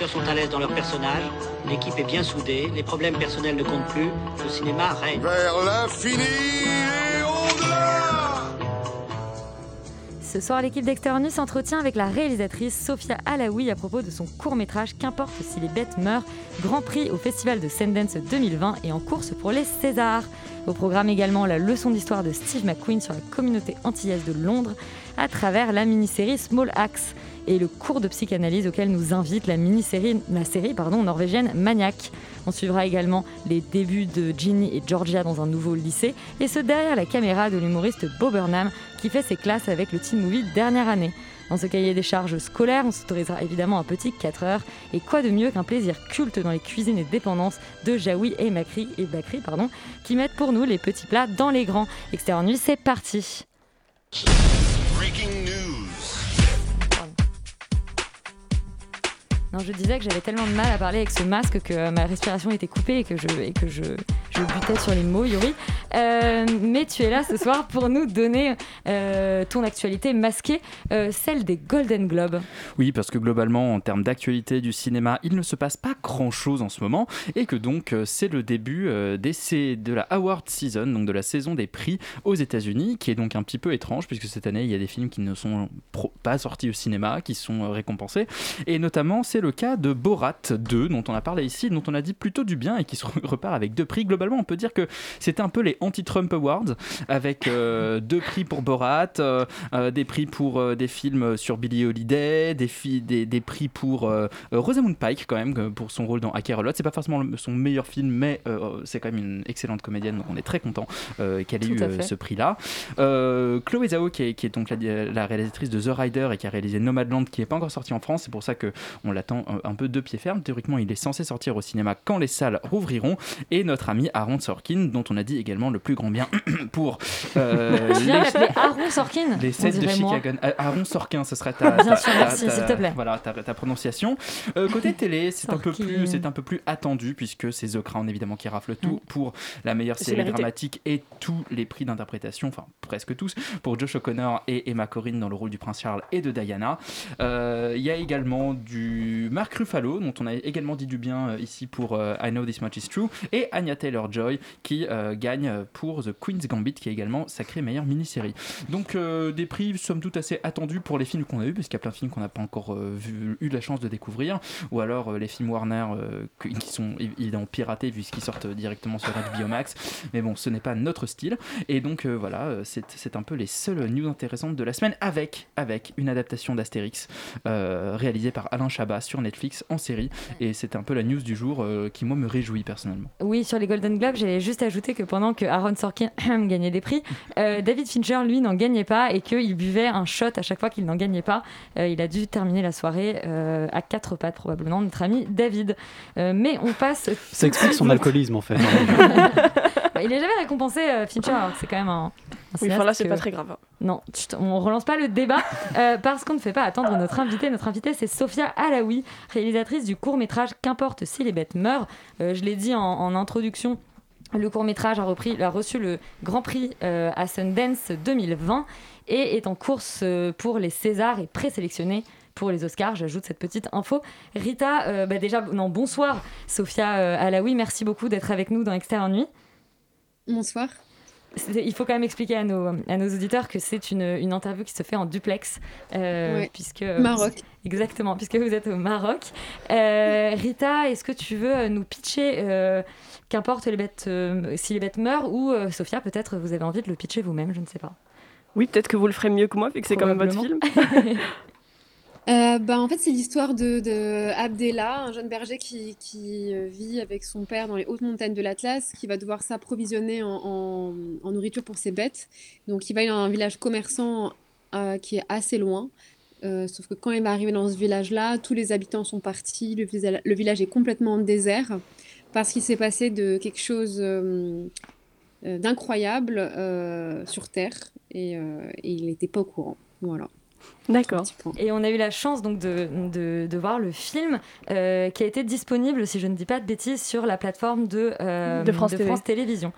acteurs sont à l'aise dans leur personnage, l'équipe est bien soudée, les problèmes personnels ne comptent plus, le cinéma règne. Vers l'infini et au-delà Ce soir, l'équipe d'Externe s'entretient avec la réalisatrice Sophia Alaoui à propos de son court-métrage Qu'importe si les bêtes meurent, Grand Prix au Festival de Sundance 2020 et en course pour les Césars. Au programme également la leçon d'histoire de Steve McQueen sur la communauté antillaise de Londres à travers la mini-série Small Axe et le cours de psychanalyse auquel nous invite la mini-série, la série pardon, norvégienne Maniac. On suivra également les débuts de Ginny et Georgia dans un nouveau lycée et ce derrière la caméra de l'humoriste Bo Burnham qui fait ses classes avec le teen movie Dernière année. Dans ce cahier des charges scolaires, on s'autorisera évidemment un petit 4 heures. Et quoi de mieux qu'un plaisir culte dans les cuisines et dépendances de Jaoui et Macri, Bakri, pardon, qui mettent pour nous les petits plats dans les grands. Extérieur nuit, c'est parti. Non, je disais que j'avais tellement de mal à parler avec ce masque que euh, ma respiration était coupée et que je, que je, je butais sur les mots, Yuri. Euh, mais tu es là ce soir pour nous donner euh, ton actualité masquée, euh, celle des Golden Globes. Oui, parce que globalement, en termes d'actualité du cinéma, il ne se passe pas grand-chose en ce moment, et que donc c'est le début des, de la award season, donc de la saison des prix aux États-Unis, qui est donc un petit peu étrange, puisque cette année, il y a des films qui ne sont pas sortis au cinéma, qui sont récompensés, et notamment c'est le cas de Borat 2, dont on a parlé ici, dont on a dit plutôt du bien, et qui se re- repart avec deux prix. Globalement, on peut dire que c'était un peu les anti-Trump Awards, avec euh, deux prix pour Borat, euh, euh, des prix pour des films sur Billie Holiday, des, fi- des, des prix pour Rosamund Pike quand même pour son rôle dans Hacker Lot. C'est pas forcément son meilleur film, mais c'est quand même une excellente comédienne, donc on est très content qu'elle ait eu ce prix-là. Chloé Zhao, qui est, qui est donc la, la réalisatrice de The Rider et qui a réalisé Nomadland, qui n'est pas encore sorti en France, c'est pour ça que on l'attend un peu de pied ferme. Théoriquement, il est censé sortir au cinéma quand les salles rouvriront. Et notre ami Aaron Sorkin, dont on a dit également le plus grand bien pour euh, les- Aaron Sorkin les on 7 de. Chicago. Ah, Aaron Sorkin, ce serait ta, Bien ta- sûr, ta- merci, te plaît. Voilà, ta, prononciation. Euh, côté télé, c'est un peu plus, c'est un peu plus attendu puisque c'est The Crown évidemment qui rafle tout Mm. pour la meilleure série dramatique et tous les prix d'interprétation, enfin presque tous, pour Josh O'Connor et Emma Corrin dans le rôle du prince Charles et de Diana. Euh, Il y a également du Mark Ruffalo dont on a également dit du bien euh, ici pour euh, I Know This Much Is True et Anya Taylor Joy qui euh, gagne pour The Queen's Gambit qui est également sacrée meilleure mini-série. Donc euh, des prix somme toute assez attendus pour les films qu'on a eu, parce qu'il y a plein de films qu'on n'a pas encore euh, vu- eu la chance de découvrir, ou alors euh, les films Warner euh, qui sont évi- évidemment piratés puisqu'ils sortent directement sur HBO Max. Mais bon, ce n'est pas notre style. Et donc euh, voilà, euh, c'est un peu les seules news intéressantes de la semaine, avec, avec une adaptation d'Astérix euh, réalisée par Alain Chabat sur Netflix en série. Et c'est un peu la news du jour euh, qui moi me réjouit personnellement. Oui, sur les Golden Globes, j'allais juste ajouter que pendant que Aaron Sorkin gagnait des prix, euh, David Fincher, lui, n'en gagnait pas et qu'il buvait un shot à chaque fois qu'il n'en gagnait pas. Euh, il a dû terminer la soirée euh, à quatre pattes, probablement, notre ami David. Euh, mais on passe. Ça explique son alcoolisme en fait. Bah, il n'est jamais récompensé, euh, Fincher, alors que c'est quand même un. Oui, enfin là, c'est que- pas très grave. Non, chut, on relance pas le débat euh, parce qu'on ne fait pas attendre notre invité. Notre invité, c'est Sophia Alaoui, réalisatrice du court métrage Qu'importe si les bêtes meurent. Euh, je l'ai dit en, en introduction. Le court métrage a, repris, a reçu le Grand Prix euh, à Sundance 2020 et est en course euh, pour les Césars et présélectionné pour les Oscars. J'ajoute cette petite info. Rita, euh, bah déjà, non, bonsoir Sophia euh, Alaoui, merci beaucoup d'être avec nous dans Extérieur Nuit. Bonsoir. Il faut quand même expliquer à nos, à nos auditeurs que c'est une, une interview qui se fait en duplex. euh, puisque, Maroc. Exactement, puisque vous êtes au Maroc. Euh, Rita, est-ce que tu veux nous pitcher euh, Qu'importe les bêtes, euh, si les bêtes meurent, ou euh, Sophia, peut-être vous avez envie de le pitcher vous-même, je ne sais pas. Oui, peut-être que vous le ferez mieux que moi, vu que c'est quand même votre film. Euh, bah, en fait, c'est l'histoire de, de Abdella, un jeune berger qui, qui, vit avec son père dans les hautes montagnes de l'Atlas, qui va devoir s'approvisionner en, en- en nourriture pour ses bêtes. Donc, il va dans un village commerçant euh, qui est assez loin. Euh, sauf que quand il va arriver dans ce village-là, tous les habitants sont partis, le, village est complètement en désert parce qu'il s'est passé de quelque chose euh, euh, d'incroyable euh, sur Terre et, euh, et il n'était pas au courant. Voilà. D'accord. Et on a eu la chance donc de, de, de voir le film euh, qui a été disponible, si je ne dis pas de bêtises, sur la plateforme de, euh, De France TV. Télévisions.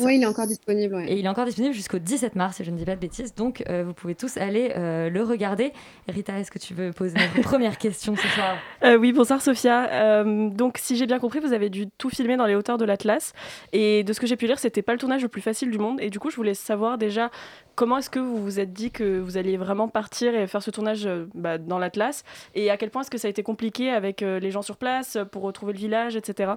Oui, il est encore disponible. ouais. Et il est encore disponible jusqu'au 17 mars, si je ne dis pas de bêtises. Donc euh, vous pouvez tous aller euh, le regarder. Rita, est-ce que tu veux poser notre première question ce soir? Euh, oui, bonsoir Sophia. Euh, donc, si j'ai bien compris, vous avez dû tout filmer dans les hauteurs de l'Atlas. Et de ce que j'ai pu lire, c'était pas le tournage le plus facile du monde. Et du coup, je voulais savoir déjà comment est-ce que vous vous êtes dit que vous alliez vraiment partir et faire ce tournage euh, bah, dans l'Atlas? Et à quel point est-ce que ça a été compliqué avec euh, les gens sur place pour retrouver le village, etc.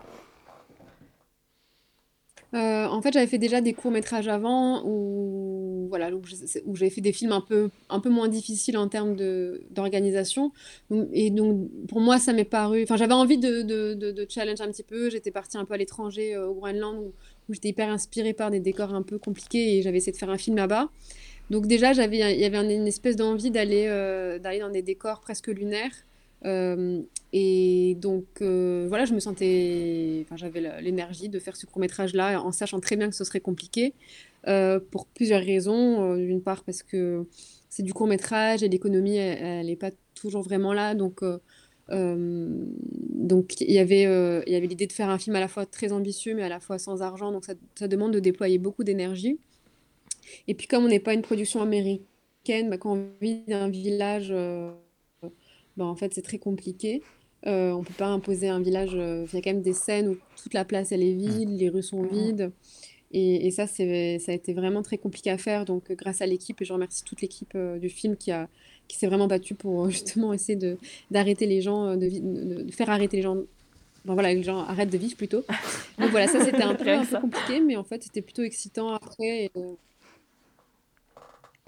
Euh, en fait, j'avais fait déjà des courts-métrages avant où, voilà, où j'avais fait des films un peu, un peu moins difficiles en termes d'organisation. Et donc, pour moi, ça m'est paru. Enfin, j'avais envie de, de, de, challenge un petit peu. J'étais partie un peu à l'étranger, euh, au Groenland, où, j'étais hyper inspirée par des décors un peu compliqués et j'avais essayé de faire un film là-bas. Donc, déjà, il y avait un- une espèce d'envie d'aller euh, d'aller dans des décors presque lunaires. Euh, et donc, euh, voilà, je me sentais, enfin, j'avais l'énergie de faire ce court-métrage-là en sachant très bien que ce serait compliqué euh, pour plusieurs raisons. D'une part, parce que c'est du court-métrage et l'économie, elle n'est pas toujours vraiment là. Donc, donc il y avait, il avait l'idée de faire un film à la fois très ambitieux, mais à la fois sans argent. Donc, ça, ça demande de déployer beaucoup d'énergie. Et puis, comme on n'est pas une production américaine, bah, quand on vit dans un village. Bah, en fait, c'est très compliqué. Euh, on peut pas imposer un village. euh, Il y a quand même des scènes où toute la place elle est vide, les rues sont vides. Et, et ça, c'est, ça a été vraiment très compliqué à faire. Donc, euh, grâce à l'équipe, et je remercie toute l'équipe euh, du film qui a, qui s'est vraiment battue pour justement essayer de, d'arrêter les gens, de, vi- de- de faire arrêter les gens. Enfin, voilà, les gens arrêtent de vivre plutôt. Donc voilà, ça c'était un peu, un peu compliqué, mais en fait c'était plutôt excitant après. et, euh,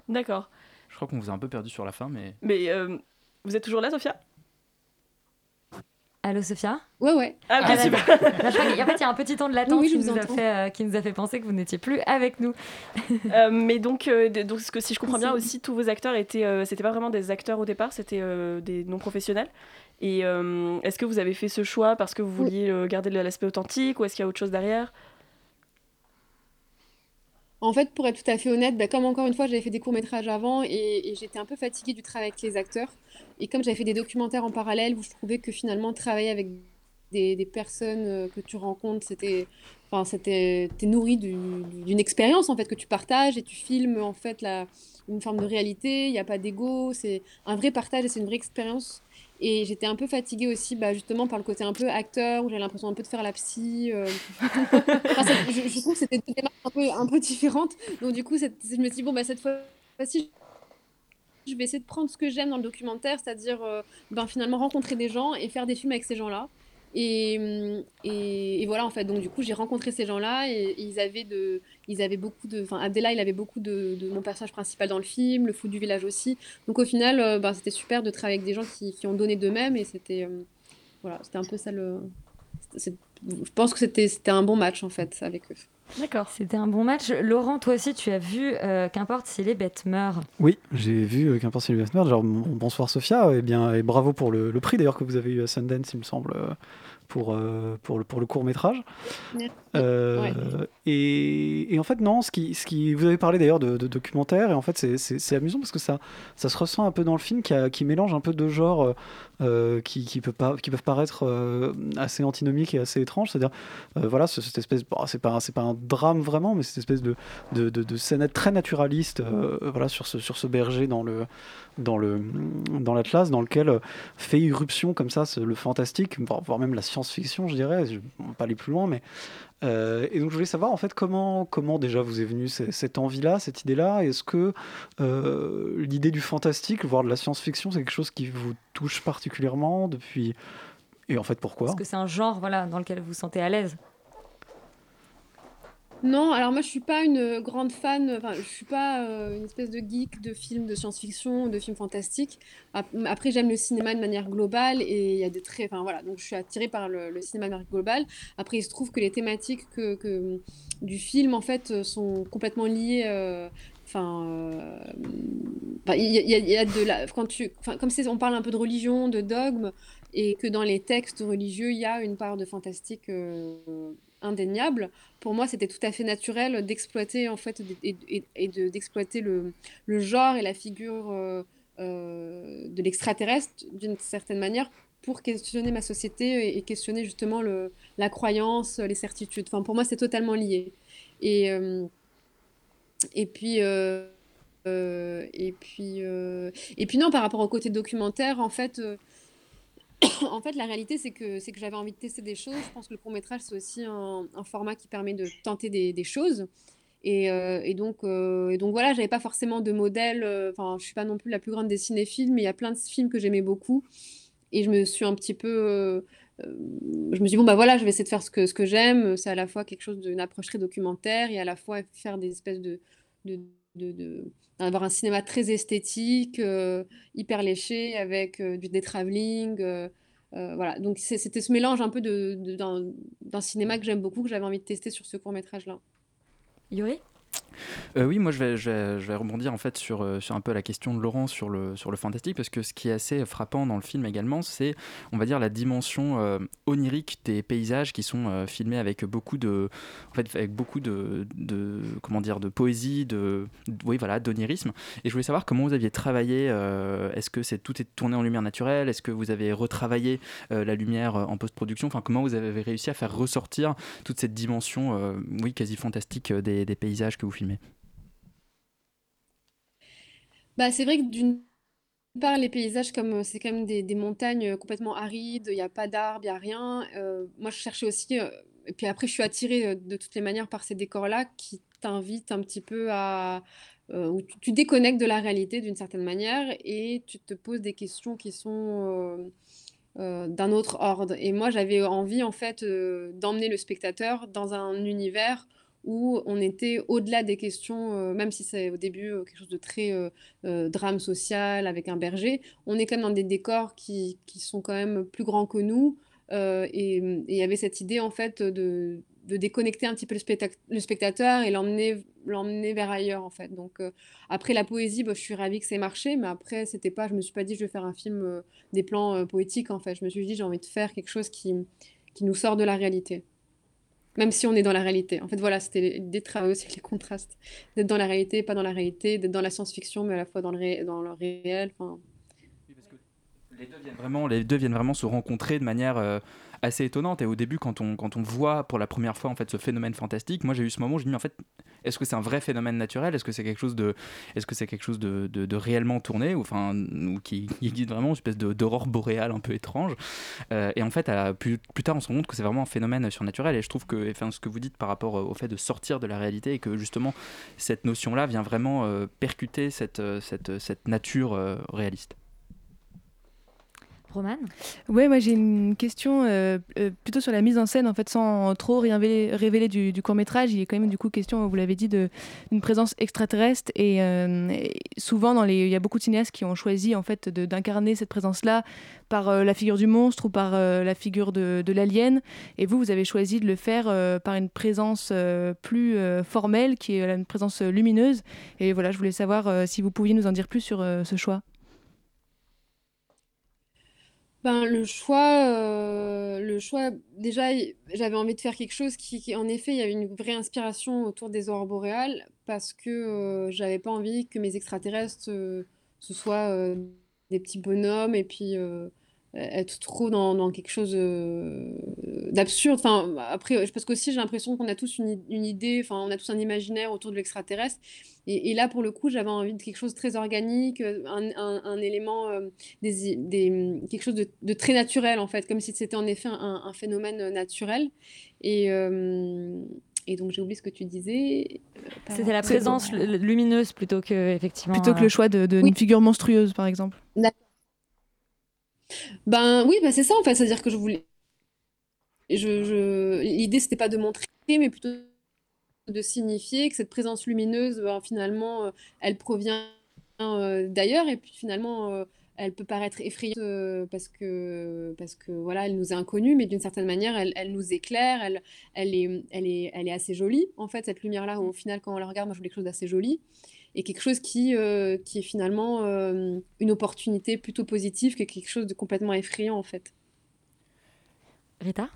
D'accord. Je crois qu'on vous a un peu perdu sur la fin, mais. Mais euh, vous êtes toujours là, Sophia? Allô Sophia? Ouais, ouais. Ah, ok, bah, bah, en fait, il y a un petit temps de latence Oui, oui, je qui, nous a fait, euh, qui nous a fait penser que vous n'étiez plus avec nous. Euh, mais donc, euh, donc ce que, si je comprends bien Si. aussi, tous vos acteurs étaient, euh, c'était pas vraiment des acteurs au départ, c'était euh, des non professionnels. Et euh, est-ce que vous avez fait ce choix parce que vous vouliez euh, garder l'aspect authentique ou est-ce qu'il y a autre chose derrière? En fait, pour être tout à fait honnête, bah, comme encore une fois, j'avais fait des courts-métrages avant et, j'étais un peu fatiguée du travail avec les acteurs. Et comme j'avais fait des documentaires en parallèle où je trouvais que finalement travailler avec des, personnes euh, que tu rencontres, c'était, enfin, c'était, nourri du- du- d'une expérience en fait que tu partages et tu filmes en fait une forme de réalité. Il n'y a pas d'ego, c'est un vrai partage et c'est une vraie expérience. Et j'étais un peu fatiguée aussi, bah, justement, par le côté un peu acteur, où j'avais l'impression un peu de faire la psy. euh. Je, trouve que c'était deux démarches un peu, un peu différentes. Donc, du coup, je me suis dit, bon, bah, cette fois-ci, je vais essayer de prendre ce que j'aime dans le documentaire, c'est-à-dire euh, ben, finalement rencontrer des gens et faire des films avec ces gens-là. Et, hum, et, voilà, en fait, donc du coup, j'ai rencontré ces gens-là et, ils avaient de, ils avaient beaucoup de, enfin, il avait beaucoup de, mon personnage principal dans le film, le fou du village aussi. Donc au final, euh, ben, c'était super de travailler avec des gens qui, ont donné d'eux-mêmes et c'était, euh, voilà, c'était un peu ça le, je pense que c'était un bon match en fait avec eux. D'accord. C'était un bon match. Laurent, toi aussi, tu as vu euh, Qu'importe si les bêtes meurent. Oui, j'ai vu euh, Qu'importe si le Westmerd. Genre, bon- bonsoir Sophia, et bien et bravo pour le, le prix d'ailleurs que vous avez eu à Sundance, il me semble, euh, pour, euh, pour, le, pour le court métrage. Euh, Ouais. et, et en fait, non, ce qui, ce qui, vous avez parlé d'ailleurs de, de documentaire, et en fait, c'est- amusant parce que ça, ça se ressent un peu dans le film qui, a- qui mélange un peu deux genres euh, qui, peuvent paraître euh, assez antinomiques et assez étranges. C'est-à-dire, euh, voilà, ce- cette c'est pas, un- drame vraiment, mais cette espèce de, de, scène très naturaliste voilà, sur, ce, berger dans l'Atlas dans lequel fait irruption comme ça le fantastique voire même la science-fiction je dirais je ne vais pas aller plus loin mais euh, et donc je voulais savoir en fait comment comment déjà vous est venue ce- cette envie là cette idée là est-ce que euh, l'idée du fantastique voire de la science-fiction c'est quelque chose qui vous touche particulièrement depuis? Et en fait pourquoi? Est-ce que c'est un genre voilà, dans lequel vous vous sentez à l'aise Non, alors moi je suis pas une grande fan, enfin je suis pas euh, une espèce de geek de films de science-fiction, de films fantastiques. Ap- Après j'aime le cinéma de manière globale et il y a des traits, enfin voilà, donc je suis attirée par le, cinéma de manière globale. Après il se trouve que les thématiques que, que- du film en fait euh, sont complètement liées. euh, Enfin, euh, y, de la, quand tu, comme on parle un peu de religion, de dogme, et que dans les textes religieux il y a une part de fantastique euh, indéniable pour moi, c'était tout à fait naturel d'exploiter en fait et, et- et de- d'exploiter le, genre et la figure euh, euh, de l'extraterrestre d'une certaine manière pour questionner ma société et, questionner justement le, la croyance, les certitudes. Enfin, pour moi, c'est totalement lié. Et, euh, et puis, et puis, et puis non, par rapport au côté documentaire, en fait. en fait, la réalité, c'est que, que j'avais envie de tester des choses. Je pense que le court-métrage, c'est aussi un, format qui permet de tenter des, choses. Et, euh, et donc, euh, et donc voilà, j'avais pas forcément de modèle. euh, Enfin, je suis pas non plus la plus grande des cinéphiles, mais il y a plein de films que j'aimais beaucoup. Et je me suis un petit peu. euh, je me suis dit, bon, bah voilà, je vais essayer de faire ce que, ce que j'aime. C'est à la fois quelque chose d'une approche très documentaire et à la fois faire des espèces de. de, d'avoir un cinéma très esthétique, hyper léché, avec du, des travelling. Euh, voilà, donc c'était ce mélange un peu de, de- d'un, d'un cinéma que j'aime beaucoup, que j'avais envie de tester sur ce court-métrage-là. Yuri? Euh, oui, moi je vais, je, vais, rebondir en fait sur, euh, sur un peu la question de Laurent sur le, sur le fantastique parce que ce qui est assez frappant dans le film également, c'est on va dire la dimension euh, onirique des paysages qui sont filmés avec beaucoup de, en fait, avec beaucoup de, de comment dire, de poésie, de, oui voilà, d'onirisme. Et je voulais savoir comment vous aviez travaillé. Est-ce que c'est tout est tourné en lumière naturelle? Est-ce que vous avez retravaillé la lumière en post-production? Enfin, comment vous avez réussi à faire ressortir toute cette dimension, oui, quasi fantastique des, des paysages que vous filmez Bah, c'est vrai que d'une part, les paysages, comme euh, c'est quand même des, montagnes euh, complètement arides, il n'y a pas d'arbres, il n'y a rien. euh, moi, je cherchais aussi, et puis après, je suis attirée de toutes les manières par ces décors-là qui t'invitent un petit peu à, euh, où tu, déconnectes de la réalité d'une certaine manière et tu te poses des questions qui sont d'un autre ordre. Et moi, j'avais envie, en fait, d'emmener le spectateur dans un univers où on était au-delà des questions, euh, même si c'est au début euh, quelque chose de très euh, drame social avec un berger, on est quand même dans des décors qui, qui sont quand même plus grands que nous. et il y avait cette idée, en fait, de, de déconnecter un petit peu le, spectateur et l'emmener l'emmener vers ailleurs, en fait. Donc, après la poésie, bah, je suis ravie que c'est marché, mais après, c'était pas, je me suis pas dit, je vais faire un film, des plans poétiques, en fait. Je me suis dit, j'ai envie de faire quelque chose qui, qui nous sort de la réalité. Même si on est dans la réalité. En fait, voilà, c'était l'idée de travailler aussi les contrastes. D'être dans la réalité, pas dans la réalité, d'être dans la science-fiction, mais à la fois dans le, dans le réel. Enfin, Les deux viennent vraiment, les deux viennent vraiment se rencontrer de manière euh, assez étonnante. Et au début, quand on, quand on voit pour la première fois en fait ce phénomène fantastique, moi j'ai eu ce moment où je me dis en fait, est-ce que c'est un vrai phénomène naturel? Est-ce que c'est quelque chose de, est-ce que c'est quelque chose de, de, réellement tourné? Ou enfin qui, existe vraiment une espèce d'aurore boréale un peu étrange Euh, Et en fait, plus, plus tard, on se rend compte que c'est vraiment un phénomène surnaturel. Et je trouve que, enfin, ce que vous dites par rapport euh, au fait de sortir de la réalité et que justement cette notion-là vient vraiment euh, percuter cette, cette, cette nature réaliste. Ouais, moi j'ai une question euh, euh, plutôt sur la mise en scène, en fait, sans trop révéler, révéler du, du court métrage. Il a quand même du coup question, vous l'avez dit, d'une présence extraterrestre. Et, euh, et souvent, dans les, il y a beaucoup de cinéastes qui ont choisi en fait d'incarner cette présence-là par la figure du monstre ou par la figure de, de l'alien. Et vous, vous avez choisi de le faire par une présence plus formelle, qui est une présence lumineuse. Et voilà, je voulais savoir si vous pouviez nous en dire plus sur ce choix. Ben, le choix, euh, le choix, déjà, j'avais envie de faire quelque chose qui, en effet, il y avait une vraie inspiration autour des aurores boréales parce que euh, j'avais pas envie que mes extraterrestres, euh, ce soient des petits bonhommes et puis être trop dans, dans quelque chose euh, d'absurde. Enfin, après, parce qu'aussi, j'ai l'impression qu'on a tous une, idée, enfin, on a tous un imaginaire autour de l'extraterrestre. Et, et là, pour le coup, j'avais envie de quelque chose de très organique, euh, un, un- un élément, euh, des, i- des- quelque chose de, de très naturel, en fait, comme si c'était en effet un, un phénomène euh, naturel. Et, euh, et donc, j'ai oublié ce que tu disais. euh, C'était la présence lu- lumineuse plutôt que effectivement. Plutôt que euh, le choix de- d'une figure monstrueuse, par exemple. Ben oui, ben c'est ça en fait, c'est-à-dire que je voulais, je, je... l'idée c'était pas de montrer, mais plutôt de signifier, que cette présence lumineuse, ben, finalement, euh, elle provient euh, d'ailleurs, et puis finalement, euh, elle peut paraître effrayante parce que, parce que voilà, elle nous est inconnue, mais d'une certaine manière, elle, elle nous éclaire, elle, elle est, elle est, elle est assez jolie, en fait, cette lumière-là, au final, quand on la regarde, moi, je trouve quelque chose d'assez joli, et quelque chose qui, euh, qui est finalement euh, une opportunité plutôt positive que quelque chose de complètement effrayant, en fait. Rita?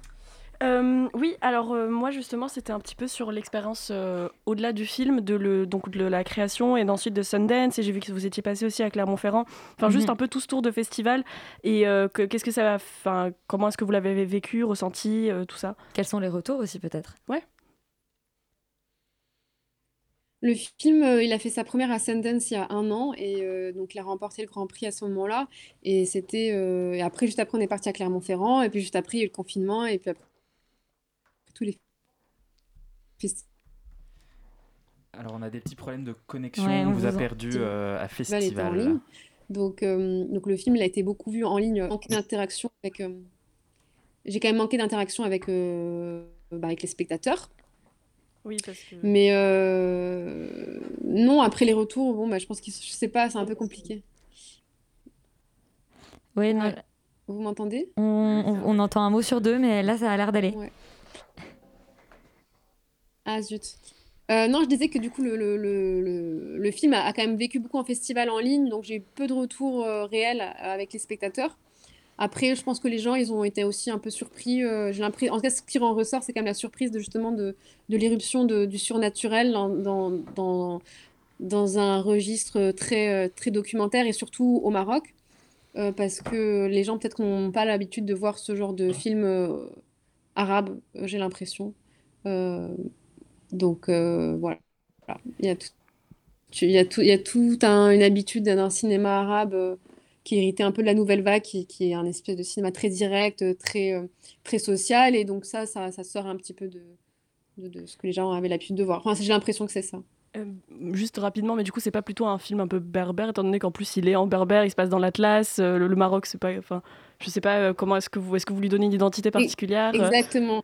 Euh, oui, alors euh, moi justement c'était un petit peu sur l'expérience euh, au-delà du film, de, le, donc de la création et ensuite de Sundance et j'ai vu que vous étiez passé aussi à Clermont-Ferrand, enfin juste Mhm. un peu tout ce tour de festival et euh, que- qu'est-ce que ça va, enfin comment est-ce que vous l'avez vécu, ressenti, euh, tout ça? Quels sont les retours aussi peut-être? Ouais. Le film, euh, il a fait sa première à Sundance il y a un an et euh, donc il a remporté le Grand Prix à ce moment-là. Et c'était euh, et après, juste après, on est parti à Clermont-Ferrand et puis juste après, il y a eu le confinement et puis après, tous les festivals Alors on a des petits problèmes de connexion, Ouais, on on vous a en- perdu euh, à en festival. ligne. Donc, euh, donc le film, il a été beaucoup vu en ligne, manqué d'interaction avec. euh, j'ai quand même manqué d'interaction avec, euh, bah, avec les spectateurs. Oui, parce que... Mais euh, non, après les retours, bon, bah, je pense que je sais pas, c'est un peu compliqué. Oui, non, Vous m'entendez? on, on- on entend un mot sur deux, mais là, ça a l'air d'aller. Ah zut. Euh, non, je disais que du coup, le, le, le, le- le film a, a quand même vécu beaucoup en festival en ligne, donc j'ai eu peu de retours euh, réels avec les spectateurs. Après, je pense que les gens, ils ont été aussi un peu surpris. euh, en tout cas, ce qui en ressort, c'est quand même la surprise de justement de, de l'éruption du surnaturel dans, dans, dans, un registre très, euh, très documentaire et surtout au Maroc. Euh, parce que les gens peut-être n'ont pas l'habitude de voir ce genre de film euh, arabe, j'ai l'impression. Donc voilà, il y a tout, il y a tout, il y a tout un- une habitude d'un cinéma arabe qui héritait un peu de la nouvelle vague, qui, qui est un espèce de cinéma très direct, euh, très, euh, très social, et donc ça, ça, ça sort un petit peu de, de, de ce que les gens avaient l'habitude de voir. Enfin, j'ai l'impression que c'est ça. Euh, juste rapidement, mais du coup, c'est pas plutôt un film un peu berbère, étant donné qu'en plus il est en berbère, il se passe dans l'Atlas, euh, le, le Maroc, c'est pas. Enfin, je sais pas euh, comment est-ce que vous, est-ce que vous lui donnez une identité particulière Exactement.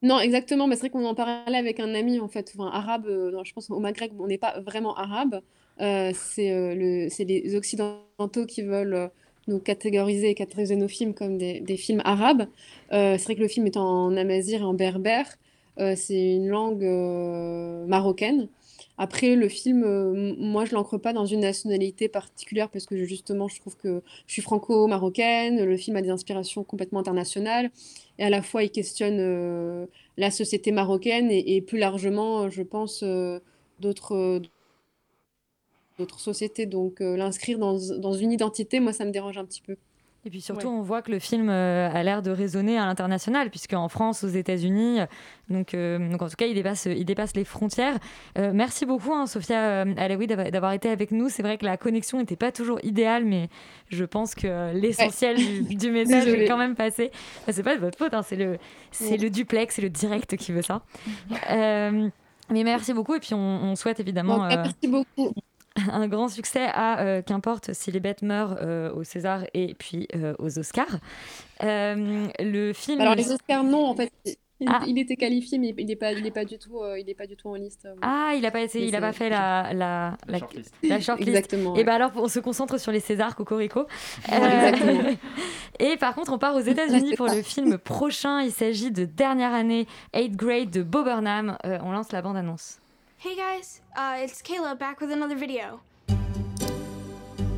Non, exactement. mais c'est vrai qu'on en parlait avec un ami, en fait, enfin, arabe. je pense au Maghreb, on n'est pas vraiment arabe. Euh, c'est euh, c'est les Occidentaux qui veulent euh, nous catégoriser et catégoriser nos films comme des, films arabes. C'est vrai que le film est en amazigh et en berbère. C'est une langue marocaine. Après, le film, moi, je l'ancre pas dans une nationalité particulière parce que justement, je trouve que je suis franco-marocaine. Le film a des inspirations complètement internationales et à la fois, il questionne la société marocaine et, plus largement, je pense, d'autres d'autres sociétés. Donc, euh, l'inscrire dans, dans une identité, moi, ça me dérange un petit peu. Et puis surtout, on voit que le film euh, a l'air de résonner à l'international, puisque en France, aux États-Unis, euh, donc, euh, donc en tout cas, il dépasse, il dépasse les frontières. Euh, merci beaucoup, hein, Sophia euh, Alaoui, d'avoir été avec nous. C'est vrai que la connexion n'était pas toujours idéale, mais je pense que l'essentiel du, du message est quand même passé. Enfin, c'est pas de votre faute, hein, c'est le, c'est Ouais. le duplex, c'est le direct qui veut ça. Euh, mais merci beaucoup, et puis on, on souhaite évidemment. Bon, merci beaucoup. Un grand succès à euh, qu'importe si les bêtes meurent euh, au César et puis euh, aux Oscars. Euh, le film. Alors, les Oscars, non, en fait, il, Ah. il était qualifié, mais il n'est pas, il est pas du tout, euh, il est pas du tout en liste. euh. Ah, il a pas été, il a pas fait la la la, shortlist. la shortlist. Exactement, Et ouais. ben alors on se concentre sur les Césars, Cocorico. Exactement. et par contre, on part aux États-Unis pour ça. le film prochain. Il s'agit de Dernière année, 8th grade de Bob Burnham. Euh, on lance la bande annonce. Hey guys, uh, it's Kayla back with another video.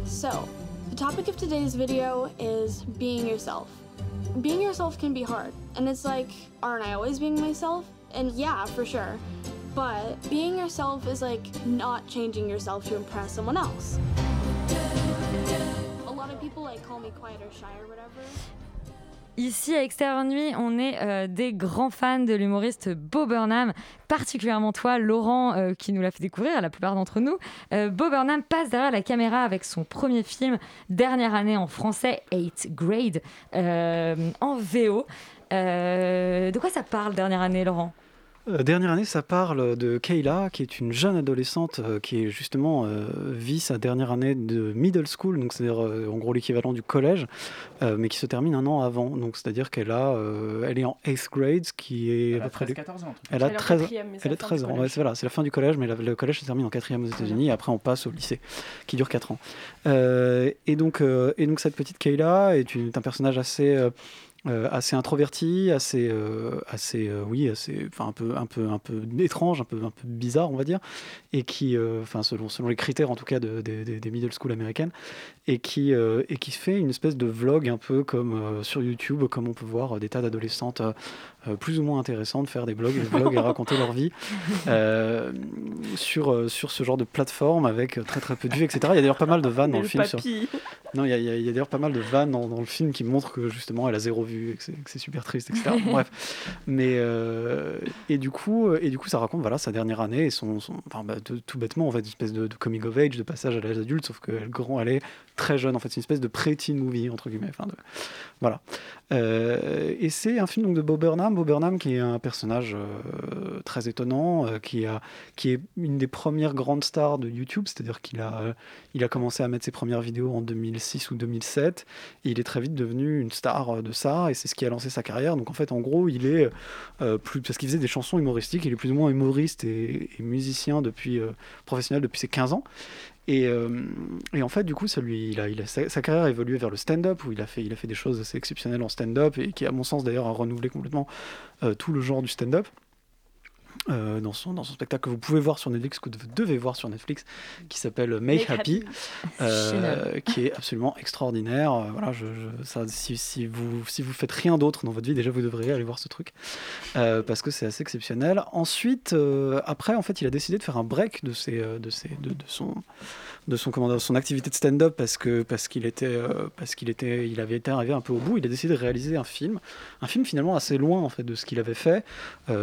So, the topic of today's video is being yourself. Being yourself can be hard, and it's like, aren't I always being myself? And yeah, for sure. But being yourself is like not changing yourself to impress someone else. A lot of people like call me quiet or shy or whatever. Ici, à Extérieur Nuit, on est euh, des grands fans de l'humoriste Bo Burnham, particulièrement toi, Laurent, euh, qui nous l'a fait découvrir, la plupart d'entre nous. Euh, Bo Burnham passe derrière la caméra avec son premier film, dernière année en français, 8th Grade, euh, en VO. De quoi ça parle, dernière année, Laurent? Dernière année, ça parle de Kayla, qui est une jeune adolescente euh, qui est justement euh, vit sa dernière année de middle school, donc c'est-à-dire euh, en gros l'équivalent du collège, euh, mais qui se termine un an avant. Donc c'est-à-dire qu'elle a, euh, elle est en 8th grade, qui est Elle à a peu près 13, du- 14 ans, Elle a ça. 13, Elle a fin 13 du ans. Ouais, c'est voilà, c'est la fin du collège, mais la- le collège se termine en quatrième aux États-Unis. Et après, on passe au lycée, qui dure 4 ans. Euh, et donc, euh, et donc cette petite Kayla est, une- est un personnage assez euh, assez introverti, assez, euh, assez, euh, oui, assez, enfin un peu, un peu, un peu étrange, un peu, un peu bizarre, on va dire, et qui, euh, enfin selon, selon les critères en tout cas de- de- de- des middle school américaines, et qui, et qui fait une espèce de vlog un peu comme sur YouTube, comme on peut voir des tas d'adolescentes plus ou moins intéressantes faire des blogs, des et raconter leur vie sur, sur ce genre de plateforme avec très très peu de vues, etc. Il y a d'ailleurs pas mal de vannes dans le, le film. sur-. Non, il y a, a d'ailleurs pas mal de vannes dans, dans le film qui montrent que justement elle a zéro vue et que c'est, que super triste, etc. Bref, mais euh, et du coup, et du coup, ça raconte voilà sa dernière année et son, enfin, bah, tout bêtement en fait une espèce de, de coming of age, de passage à l'âge adulte, sauf qu'elle grand, elle est très jeune en fait, c'est une espèce de pré-teen movie entre guillemets. Voilà. Euh, et c'est un film donc de Bob Burnham, Bob Burnham qui est un personnage euh, très étonnant, euh, qui a qui est une des premières grandes stars de YouTube, c'est-à-dire qu'il a il a commencé à mettre ses premières vidéos en 2006 ou 2007 et il est très vite devenu une star de ça. Et c'est ce qui a lancé sa carrière. Donc en fait en gros il est plus parce qu'il faisait des chansons humoristiques, il est plus ou moins humoriste et, musicien depuis professionnel depuis ses 15 ans. Et, euh, et en fait, du coup, ça lui, il a, il a- sa, sa carrière a évolué vers le stand-up, où il a, fait, il a fait des choses assez exceptionnelles en stand-up, et qui, à mon sens, d'ailleurs, a renouvelé complètement euh, tout le genre du stand-up. Euh, dans, son, dans son spectacle que vous pouvez voir sur Netflix, que vous devez voir sur Netflix, qui s'appelle Make, Make Happy, euh, qui est absolument extraordinaire. Euh, voilà, je, je- ça, si, si vous si vous faites rien d'autre dans votre vie, déjà vous devriez aller voir ce truc parce que c'est assez exceptionnel. Ensuite, après, en fait, il a décidé de faire un break de ses, de ses, de, de son de son comment son activité de stand-up parce que parce qu'il était parce qu'il était il avait été arrivé un peu au bout. Il a décidé de réaliser un film, un film finalement assez loin en fait de ce qu'il avait fait,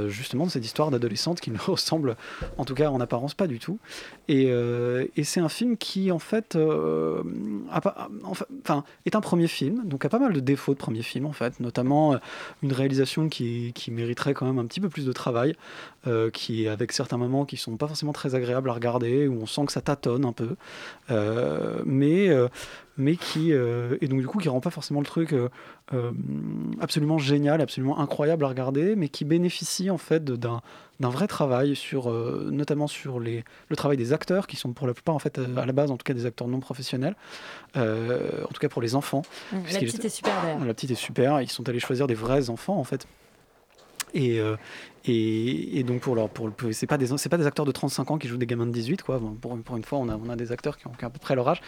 justement de cette histoire qui ne ressemble en tout cas en apparence pas du tout. Et, euh, c'est un film qui en fait euh, a enfin est un premier film, donc a pas mal de défauts de premier film en fait, notamment euh, une réalisation qui, mériterait quand même un petit peu plus de travail, euh, qui avec certains moments qui sont pas forcément très agréables à regarder, où on sent que ça tâtonne un peu, euh, mais mais qui euh, et donc du coup qui rend pas forcément le truc euh, euh, absolument génial, absolument incroyable à regarder, mais qui bénéficie en fait d'un d'un vrai travail sur euh, notamment sur les le travail des acteurs qui sont pour la plupart en fait à la base en tout cas des acteurs non professionnels, en tout cas pour les enfants. Mmh, la petite est super, d'ailleurs. La petite est super. Ils sont allés choisir des vrais enfants en fait. Et, et, donc pour leur pour le- c'est pas des c'est pas des acteurs de 35 ans qui jouent des gamins de 18 quoi. Pour, pour une fois on a, on a des acteurs qui ont, à peu près leur âge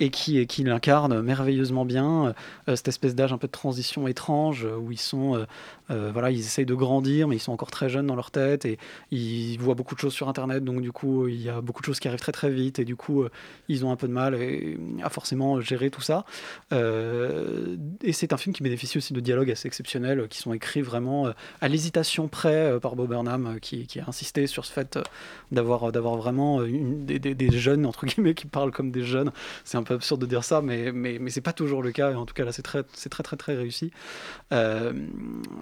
et qui qui l'incarnent merveilleusement bien. Euh, cette espèce d'âge un peu de transition étrange où ils sont euh, euh, voilà ils essayent de grandir mais ils sont encore très jeunes dans leur tête et ils voient beaucoup de choses sur internet. Donc du coup il y a beaucoup de choses qui arrivent très très vite et du coup ils ont un peu de mal à forcément gérer tout ça. Et c'est un film qui bénéficie aussi de dialogues assez exceptionnels qui sont écrits vraiment à l'hésitation près par Bob Burnham euh, qui, qui a insisté sur ce fait euh, d'avoir d'avoir vraiment euh, une- des, des- des jeunes entre guillemets qui parlent comme des jeunes. C'est un peu absurde de dire ça mais mais, mais c'est pas toujours le cas. Et en tout cas là c'est très c'est très très très réussi. Euh,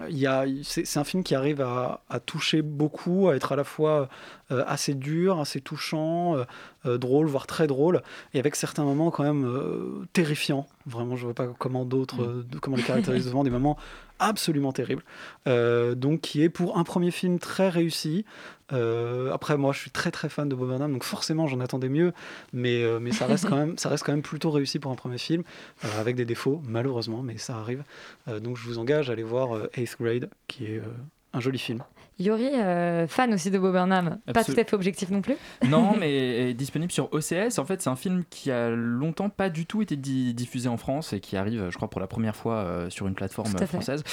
y a c'est c'est un film qui arrive à, à toucher beaucoup à être à la fois euh, assez dur assez touchant euh, euh, drôle voire très drôle et avec certains moments quand même euh, terrifiants. Vraiment je vois pas comment d'autres euh, de- comment les caractériser devant des moments absolument terribles Euh, donc qui est pour un premier film très réussi. Euh, après moi je suis très très fan de Bob Burnham donc forcément j'en attendais mieux mais, euh, mais ça reste quand même ça reste quand même plutôt réussi pour un premier film avec des défauts malheureusement mais ça arrive. Donc je vous engage à aller voir Eighth Grade qui est un joli film Yori, euh, fan aussi de Bob Burnham, pas tout à fait objectif non plus. Non, mais est disponible sur OCS. En fait, c'est un film qui a longtemps pas du tout été di- diffusé en France et qui arrive, je crois, pour la première fois euh, sur une plateforme française.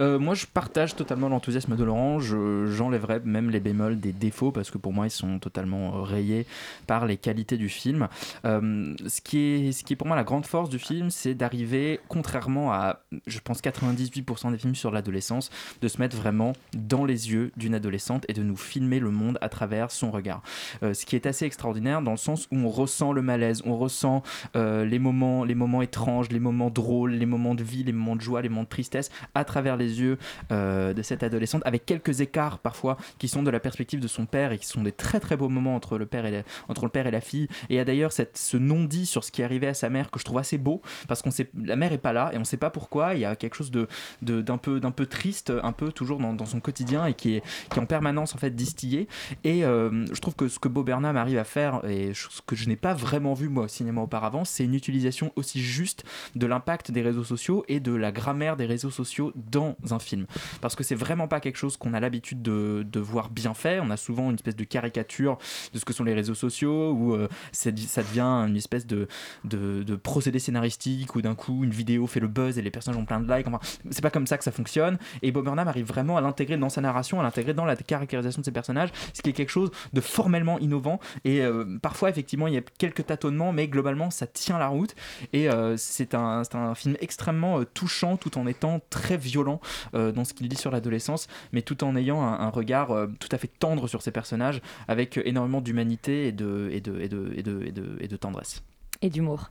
Euh, moi, je partage totalement l'enthousiasme de Laurent. Je- J'enlèverais même les bémols des défauts parce que pour moi, ils sont totalement rayés par les qualités du film. Ce, qui est, ce qui est pour moi la grande force du film, c'est d'arriver, contrairement à, je pense, 98% des films sur l'adolescence, de se mettre vraiment dans les yeux d'une adolescente et de nous filmer le monde à travers son regard. Euh, ce qui est assez extraordinaire dans le sens où on ressent le malaise, on ressent euh, les, moments, les moments étranges, les moments drôles, les moments de vie, les moments de joie, les moments de tristesse à travers les yeux euh, de cette adolescente, avec quelques écarts parfois qui sont de la perspective de son père et qui sont des très très beaux moments entre le père et la, entre le père et la fille. Et il y a d'ailleurs ce non-dit sur ce qui arrivé à sa mère que je trouve assez beau parce qu'on sait la mère est pas là et on sait pas pourquoi. Il y a quelque chose de d'un peu peu triste, un peu toujours dans son quotidien et qui est qui est en permanence en fait distillé. Et euh, je trouve que ce que Bob Burnham arrive à faire et ce que je n'ai pas vraiment vu moi au cinéma auparavant, c'est une utilisation aussi juste de l'impact des réseaux sociaux et de la grammaire des réseaux sociaux dans un film. Parce que c'est vraiment pas quelque chose qu'on a l'habitude de, voir bien fait. On a souvent une espèce de caricature de ce que sont les réseaux sociaux où euh, ça devient une espèce de, de, de procédé scénaristique où d'un coup une vidéo fait le buzz et les personnages ont plein de likes. Enfin, c'est pas comme ça que ça fonctionne. Et Bob Burnham arrive vraiment à l'intégrer dans sa narration, à l'intégrer dans la caractérisation de ses personnages, ce qui est quelque chose de formellement innovant. Et euh, parfois, effectivement, il y a quelques tâtonnements, mais globalement, ça tient la route. Et euh, c'est un, un film extrêmement euh, touchant, tout en étant très violent dans ce qu'il dit sur l'adolescence, mais tout en ayant un, un regard tout à fait tendre sur ses personnages, avec énormément d'humanité et de, et, de, et, de, et, de, et, de, et de tendresse. Et d'humour.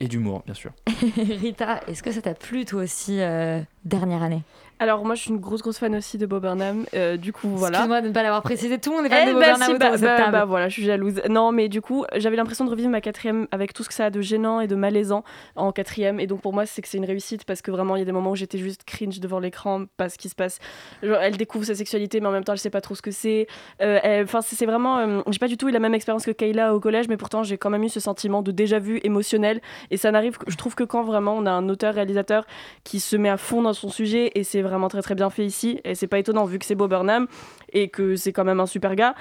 Et d'humour, bien sûr. Rita, est-ce que ça t'a plu toi aussi euh, dernière année? Alors moi je suis une grosse grosse fan aussi de Bob Burnham. Euh, du coup voilà. Excuse-moi de ne pas l'avoir précisé, tout le monde est fan Eh de Bob bah, Burnham si, bah, de cette table. voilà, je suis jalouse. Non, mais du coup, j'avais l'impression de revivre ma quatrième avec tout ce que ça a de gênant et de malaisant en quatrième. Et donc pour moi, c'est que c'est une réussite parce que vraiment, il y a des moments où j'étais juste cringe devant l'écran parce qu'il se passe. Genre, elle découvre sa sexualité, mais en même temps, elle sait pas trop ce que c'est. Euh, Enfin, c'est c'est vraiment. euh, j'ai pas du tout eu la même expérience que Kayla au collège, mais pourtant, j'ai quand même eu ce sentiment de déjà vu émotionnel. Et ça n'arrive, je trouve que quand vraiment on a un auteur-réalisateur qui se met à fond dans son sujet, et c'est vraiment très très bien fait ici. Et c'est pas étonnant vu que c'est Bob Burnham et que c'est quand même un super gars.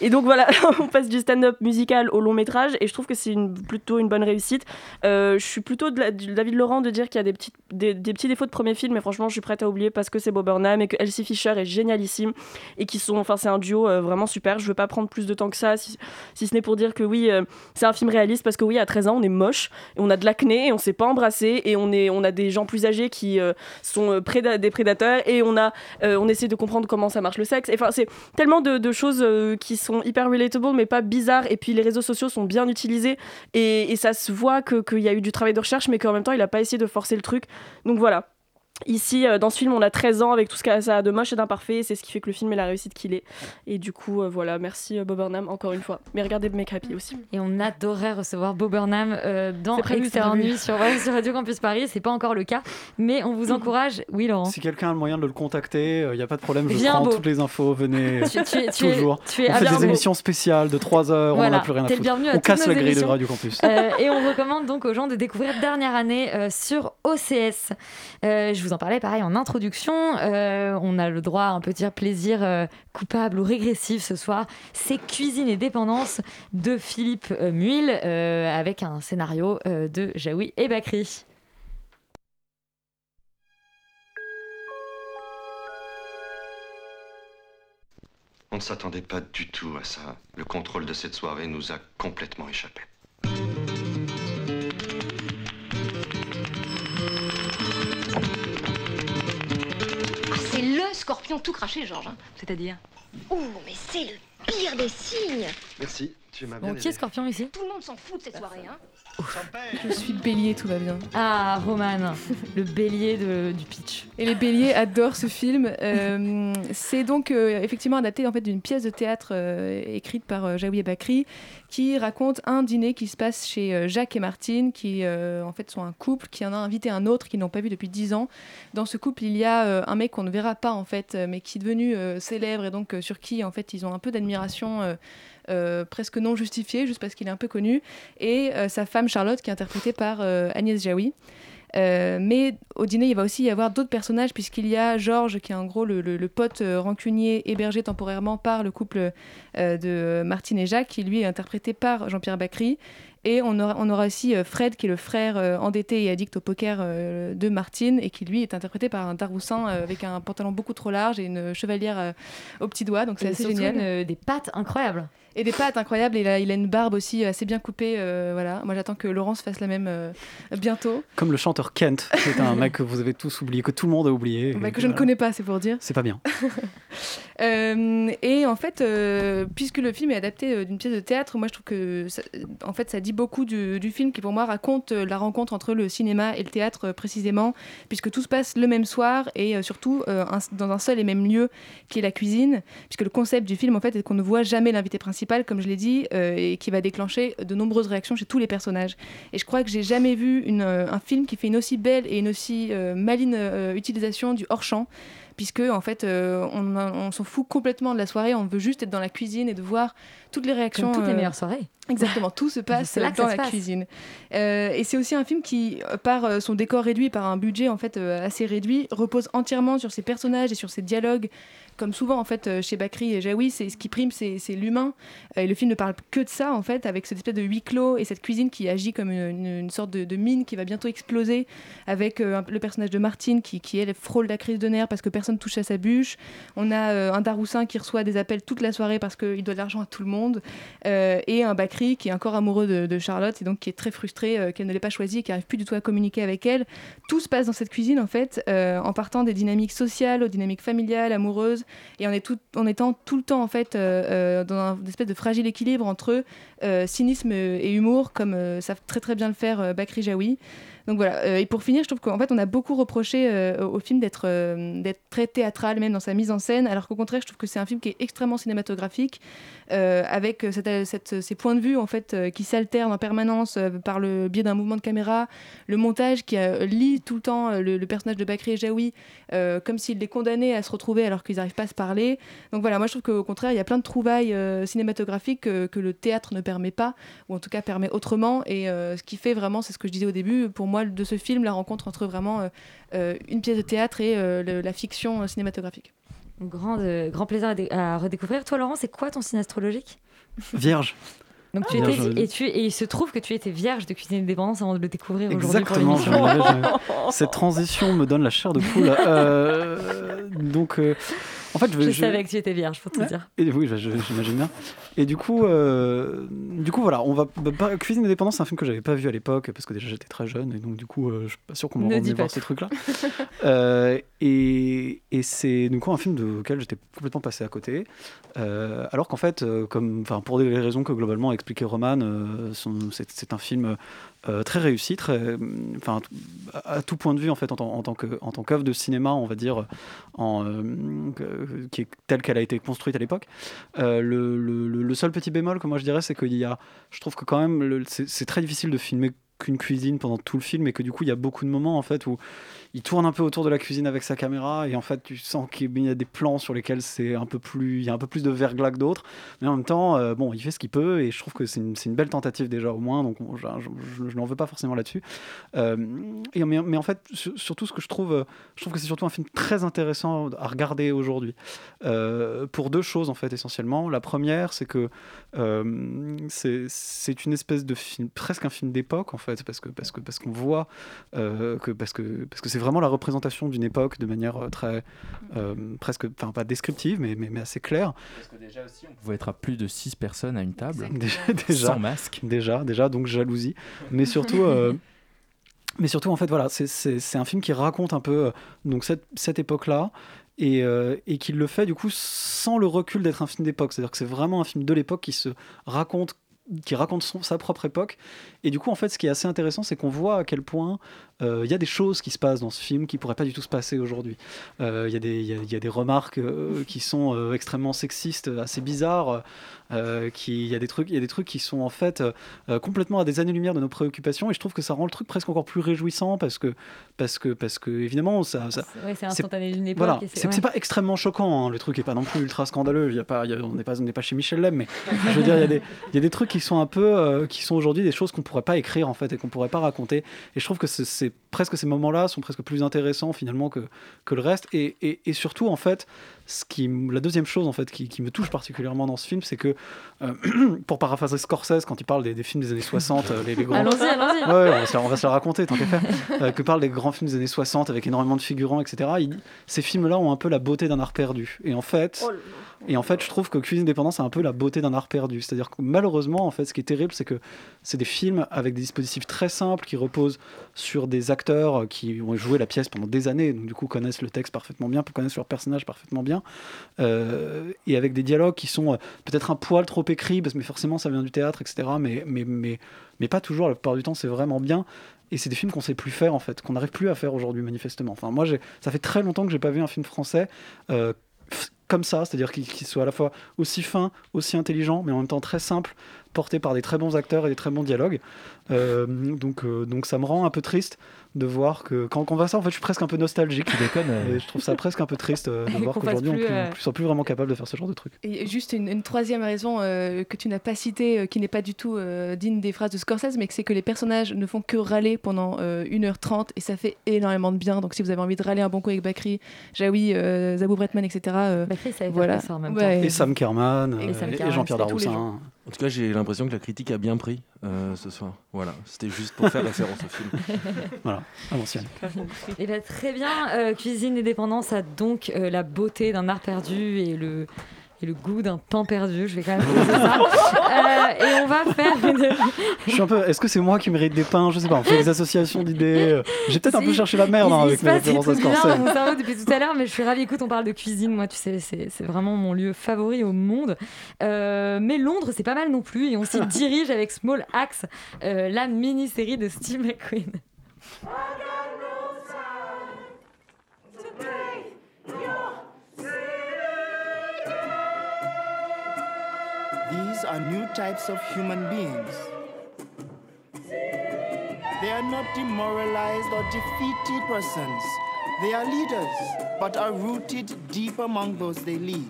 Et donc voilà, on passe du stand-up musical au long métrage et je trouve que c'est plutôt une bonne réussite. Euh, je suis plutôt de la- de Laurent de dire qu'il y a des, petites, des, petits défauts de premier film, mais franchement, je suis prête à oublier parce que c'est Bob Burnham et que Elsie Fisher est génialissime et qui sont, enfin, c'est un duo euh, vraiment super. Je veux pas prendre plus de temps que ça, si, si ce n'est pour dire que oui, euh, c'est un film réaliste parce que oui, à 13 ans, on est moche et on a de l'acné et on s'est pas embrassé et on, est, on a des gens plus âgés qui sont préda- des prédateurs et on, a, euh, on essaie de comprendre comment ça marche le sexe. Enfin, c'est tellement de, choses euh, qui sont hyper relatable mais pas bizarres. Et puis les réseaux sociaux sont bien utilisés et, ça se voit qu'il y a eu du travail de recherche, mais qu'en même temps, il a pas essayé de forcer le truc. Donc voilà. Ici, euh, dans ce film, on a 13 ans avec tout ce que ça a de moche et d'imparfait. C'est ce qui fait que le film est la réussite qu'il est. Et du coup, euh, voilà, merci euh, Bob Burnham encore une fois. Mais regardez Make Happy aussi. Et on adorait recevoir Bob Burnham euh, dans Externe. Nuit sur, ouais, sur Radio Campus Paris. C'est pas encore le cas, mais on vous encourage. Oui, Laurent. Si quelqu'un a le moyen de le contacter, il n'y a pas de problème, je Viens, prends Beau. toutes les infos, venez Tu- tu es- tu es- toujours. tu es on fait des Beau. émissions spéciales de 3 heures, on Voilà, n'en a plus rien à foutre. On casse la grille de. Radio Campus. Euh, et on recommande donc aux gens de découvrir Dernière année euh, sur OCS. Euh, je vous en parlais pareil en introduction. Euh, on a le droit à un petit plaisir euh, coupable ou régressif ce soir. C'est Cuisine et dépendance de Philippe euh, Muil avec un scénario de Jaoui et Bakri. On ne s'attendait pas du tout à ça. Le contrôle de cette soirée nous a complètement échappé. Scorpion tout craché, Georges. hein. C'est-à-dire Ouh, mais c'est le pire des signes Merci, tu m'as Bon, qui est Scorpion ici? Tout le monde s'en fout de cette soirée, hein Je suis bélier, tout va bien. Ah, Roman, le bélier de- du pitch. Et les béliers adorent ce film. Euh, c'est donc euh, effectivement adapté en fait d'une pièce de théâtre euh, écrite par Jaoui Bakri qui raconte un dîner qui se passe chez Jacques et Martine qui en fait sont un couple qui en a invité un autre qu'ils n'ont pas vu depuis 10 ans. Dans ce couple, il y a un mec qu'on ne verra pas en fait mais qui est devenu célèbre et donc sur qui en fait ils ont un peu d'admiration presque non justifiée juste parce qu'il est un peu connu et euh, sa femme Charlotte qui est interprétée par euh, Agnès Jaoui. Euh, mais au dîner, il va aussi y avoir d'autres personnages, puisqu'il y a Georges, qui est en gros le, le- le pote euh, rancunier hébergé temporairement par le couple euh, de Martine et Jacques, qui lui est interprété par Jean-Pierre Bacry. Et on aura, on aura aussi euh, Fred, qui est le frère euh, endetté et addict au poker euh, de Martine, et qui lui est interprété par un Daroussin euh, avec un pantalon beaucoup trop large et une chevalière euh, au petit doigt. Donc c'est assez génial. une- des pattes incroyables. Et des pattes incroyables. Il a, il a une barbe aussi assez bien coupée. euh, voilà. Moi, j'attends que Laurence fasse la même euh, bientôt. Comme le chanteur Kent, qui est un mec que vous avez tous oublié, que tout le monde a oublié. Bah, que je ne connais pas, c'est pour dire. C'est pas bien. Euh, et en fait, puisque le film est adapté d'une pièce de théâtre, moi je trouve que ça, en fait, ça dit beaucoup du, du film qui pour moi raconte la rencontre entre le cinéma et le théâtre précisément, puisque tout se passe le même soir et surtout un- dans un seul et même lieu qui est la cuisine, puisque le concept du film en fait est qu'on ne voit jamais l'invité principal, comme je l'ai dit, euh, et qui va déclencher de nombreuses réactions chez tous les personnages. Et je crois que j'ai jamais vu une, euh, un film qui fait une aussi belle et une aussi euh, maligne utilisation du hors-champ puisque en fait euh, on, on s'en fout complètement de la soirée, on veut juste être dans la cuisine et de voir toutes les réactions. Comme toutes les meilleures soirées. Exactement, tout se passe là dans la passe. cuisine. Euh, et c'est aussi un film qui, par son décor réduit, par un budget en fait assez réduit, repose entièrement sur ses personnages et sur ses dialogues. Comme souvent en fait euh, chez Bakri et Jaoui, c'est ce qui prime, c'est l'humain. Euh, et le film ne parle que de ça en fait, avec cette espèce de huis clos et cette cuisine qui agit comme une, sorte de, mine qui va bientôt exploser, avec euh, le personnage de Martine qui, qui elle frôle la crise de nerfs parce que personne touche à sa bûche. On a un Daroussin qui reçoit des appels toute la soirée parce qu'il doit de l'argent à tout le monde. Et un Bakri qui est encore amoureux de, Charlotte et donc qui est très frustré qu'elle ne l'ait pas choisi et qui n'arrive plus du tout à communiquer avec elle. Tout se passe dans cette cuisine en fait, en partant des dynamiques sociales aux dynamiques familiales, amoureuses, et en, étant tout le temps en fait euh, euh, dans un espèce de fragile équilibre entre euh, cynisme et humour, comme savent très très bien le faire Bakri Jaoui. Donc voilà, euh, et pour finir, je trouve qu'en fait on a beaucoup reproché euh, au film d'être euh, d'être très théâtral, même dans sa mise en scène, alors qu'au contraire, je trouve que c'est un film qui est extrêmement cinématographique, avec ces points de vue en fait qui s'alternent en permanence par le biais d'un mouvement de caméra, le montage qui lie tout le temps le, personnage de Bakri et Jaoui comme s'il les condamnait à se retrouver alors qu'ils n'arrivent pas à se parler. Donc voilà, moi je trouve qu'au contraire, il y a plein de trouvailles cinématographiques euh, que le théâtre ne permet pas, ou en tout cas permet autrement. Et ce qui fait vraiment, c'est ce que je disais au début, pour moi de ce film, la rencontre entre vraiment euh, euh, une pièce de théâtre et euh, le- la fiction cinématographique. Grand, euh, grand plaisir à, dé- à redécouvrir. Toi, Laurent, c'est quoi ton signe astrologique? Vierge. Donc tu Vierge. étais, et, tu, et il se trouve que tu étais vierge de cuisine indépendance avant de le découvrir aujourd'hui pour Exactement. Cette transition me donne la chair de poule. Euh, donc, euh, en fait, je, Je je- savais que tu étais vierge, faut te Ouais. dire. Et oui, j'imagine bien. Et du coup, euh, du coup, voilà, on va bah, Cuisine indépendante, c'est un film que j'avais pas vu à l'époque parce que déjà j'étais très jeune et donc du coup, euh, je suis pas sûr qu'on me pas voir ces trucs-là. Euh, et et c'est du coup un film de- auquel j'étais complètement passé à côté. Euh, alors qu'en fait, comme, enfin, pour des raisons que globalement a expliqué Roman, c'est un film euh, très réussi, très, enfin, à, tout point de vue en fait en, tant- tant qu'œuvre de cinéma, on va dire, euh, qui est telle qu'elle a été construite à l'époque. Euh, le, seul petit bémol que moi je dirais, c'est qu'il y a, je trouve que quand même, c'est très difficile de filmer qu'une cuisine pendant tout le film et que du coup il y a beaucoup de moments en fait où il tourne un peu autour de la cuisine avec sa caméra et en fait tu sens qu'il y a des plans sur lesquels c'est un peu plus il y a un peu plus de verglas que d'autres. Mais en même temps euh, bon il fait ce qu'il peut et je trouve que c'est une, une belle tentative déjà au moins donc on- je, je, n'en veux pas forcément là-dessus. Euh, mais, en fait sur- surtout ce que je trouve euh, je trouve que c'est surtout un film très intéressant à regarder aujourd'hui pour deux choses en fait essentiellement. La première c'est que c'est une espèce de film presque un film d'époque en fait parce que parce que parce qu'on voit euh, que parce que parce que c'est vraiment la représentation d'une époque de manière euh, très euh, presque enfin pas descriptive mais, mais mais assez claire. Parce que déjà aussi, on pouvait être à plus de 6 personnes à une table. déjà, déjà. Sans masque. déjà déjà donc jalousie. Mais surtout euh, mais surtout en fait voilà c'est- un film qui raconte un peu donc cette, cette époque là et, euh, et qui le fait du coup sans le recul d'être un film d'époque. C'est à dire que c'est vraiment un film de l'époque qui se raconte qui raconte son- sa propre époque et du coup en fait ce qui est assez intéressant c'est qu'on voit à quel point euh, il y a des choses qui se passent dans ce film qui pourraient pas du tout se passer aujourd'hui Euh, il y, a des- il y a- y a des remarques euh, qui sont euh, extrêmement sexistes assez bizarres euh, il y a des trucs y a des trucs qui sont en fait euh, euh, complètement à des années lumière de nos préoccupations et je trouve que ça rend le truc presque encore plus réjouissant parce que parce que parce que évidemment ça, ça Ouais, c'est instantané d'une époque. voilà c'est- ouais. pas extrêmement choquant hein, le truc est pas non plus ultra scandaleux y a pas y a- on n'est pas on pas chez Michel Lem mais je veux dire il y a des il y a des trucs qui sont un peu euh, qui sont aujourd'hui des choses qu'on pourrait pas écrire en fait et qu'on pourrait pas raconter et je trouve que c'est- presque ces moments-là sont presque plus intéressants finalement que, que le reste. Et, et surtout, en fait, ce qui, la deuxième chose en fait qui, qui me touche particulièrement dans ce film, c'est que, euh, pour paraphraser Scorsese, quand il parle des, des films des années 60, euh, les, les grands... Allons-y, allons-y. Ouais, on, va se, la- on va se la raconter, tant qu'à faire. Euh, que parle des grands films des années 60 avec énormément de figurants, etc. Il ces films-là ont un peu la beauté d'un art perdu. Et en fait, et en fait, je trouve que Cuisine Dépendance a un peu la beauté d'un art perdu. C'est-à-dire que malheureusement, en fait, ce qui est terrible, c'est que c'est des films avec des dispositifs très simples qui reposent sur des acteurs qui ont joué la pièce pendant des années, donc du coup connaissent le texte parfaitement bien, connaissent leur personnage parfaitement bien, euh, et avec des dialogues qui sont euh, peut-être un poil trop écrits, mais forcément ça vient du théâtre, etc. Mais, mais, mais, mais pas toujours, la plupart du temps, c'est vraiment bien. Et c'est des films qu'on sait plus faire en fait, qu'on n'arrive plus à faire aujourd'hui manifestement. Enfin, moi, ça fait très longtemps que j'ai pas vu un film français euh, comme ça, c'est-à-dire qu'il soit à la fois aussi fin, aussi intelligent, mais en même temps très simple, porté par des très bons acteurs et des très bons dialogues. Donc, donc ça me rend un peu triste de voir que quand on voit ça, en fait, je suis presque un peu nostalgique. Tu déconnes. euh. Et je trouve ça presque un peu triste euh, de voir qu'aujourd'hui on ne euh, soit plus vraiment capable de faire ce genre de truc. Et juste une, une troisième raison euh, que tu n'as pas citée, euh, qui n'est pas du tout euh, digne des phrases de Scorsese, mais que c'est que les personnages ne font que râler pendant euh, 1h30 et ça fait énormément de bien. Donc si vous avez envie de râler un bon coup avec Bakri, Jaoui, euh, Zabou Bretman, etc. euh, Bakri, ça a été voilà. ça en même Ouais. Et Sam Kerman, Et euh, Sam et, Jean-Pierre Daroussin. En tout cas, j'ai l'impression que la critique a bien pris euh, ce soir. Voilà, c'était juste pour faire référence au film. Voilà, à l'ancienne. Eh ben, très bien, euh, Cuisine et Dépendance a donc euh, la beauté d'un art perdu et le, et le goût d'un temps perdu. Je vais quand même ça. Euh, et on va faire une... Je suis un peu. Est-ce que c'est moi qui mérite des pains? Je sais pas. On fait des associations d'idées. euh, J'ai peut-être un peu cherché la merde hein, avec mes références à Scorsese. mon cerveau depuis tout à l'heure, mais je suis ravie. Écoute, on parle de cuisine. Moi, tu sais, c'est c'est vraiment mon lieu favori au monde. Euh, mais Londres, c'est pas mal non plus. Et on s'y dirige avec Small Axe, euh, la mini-série de Steve McQueen. Are new types of human beings. They are not demoralized or defeated persons. They are leaders, but are rooted deep among those they lead.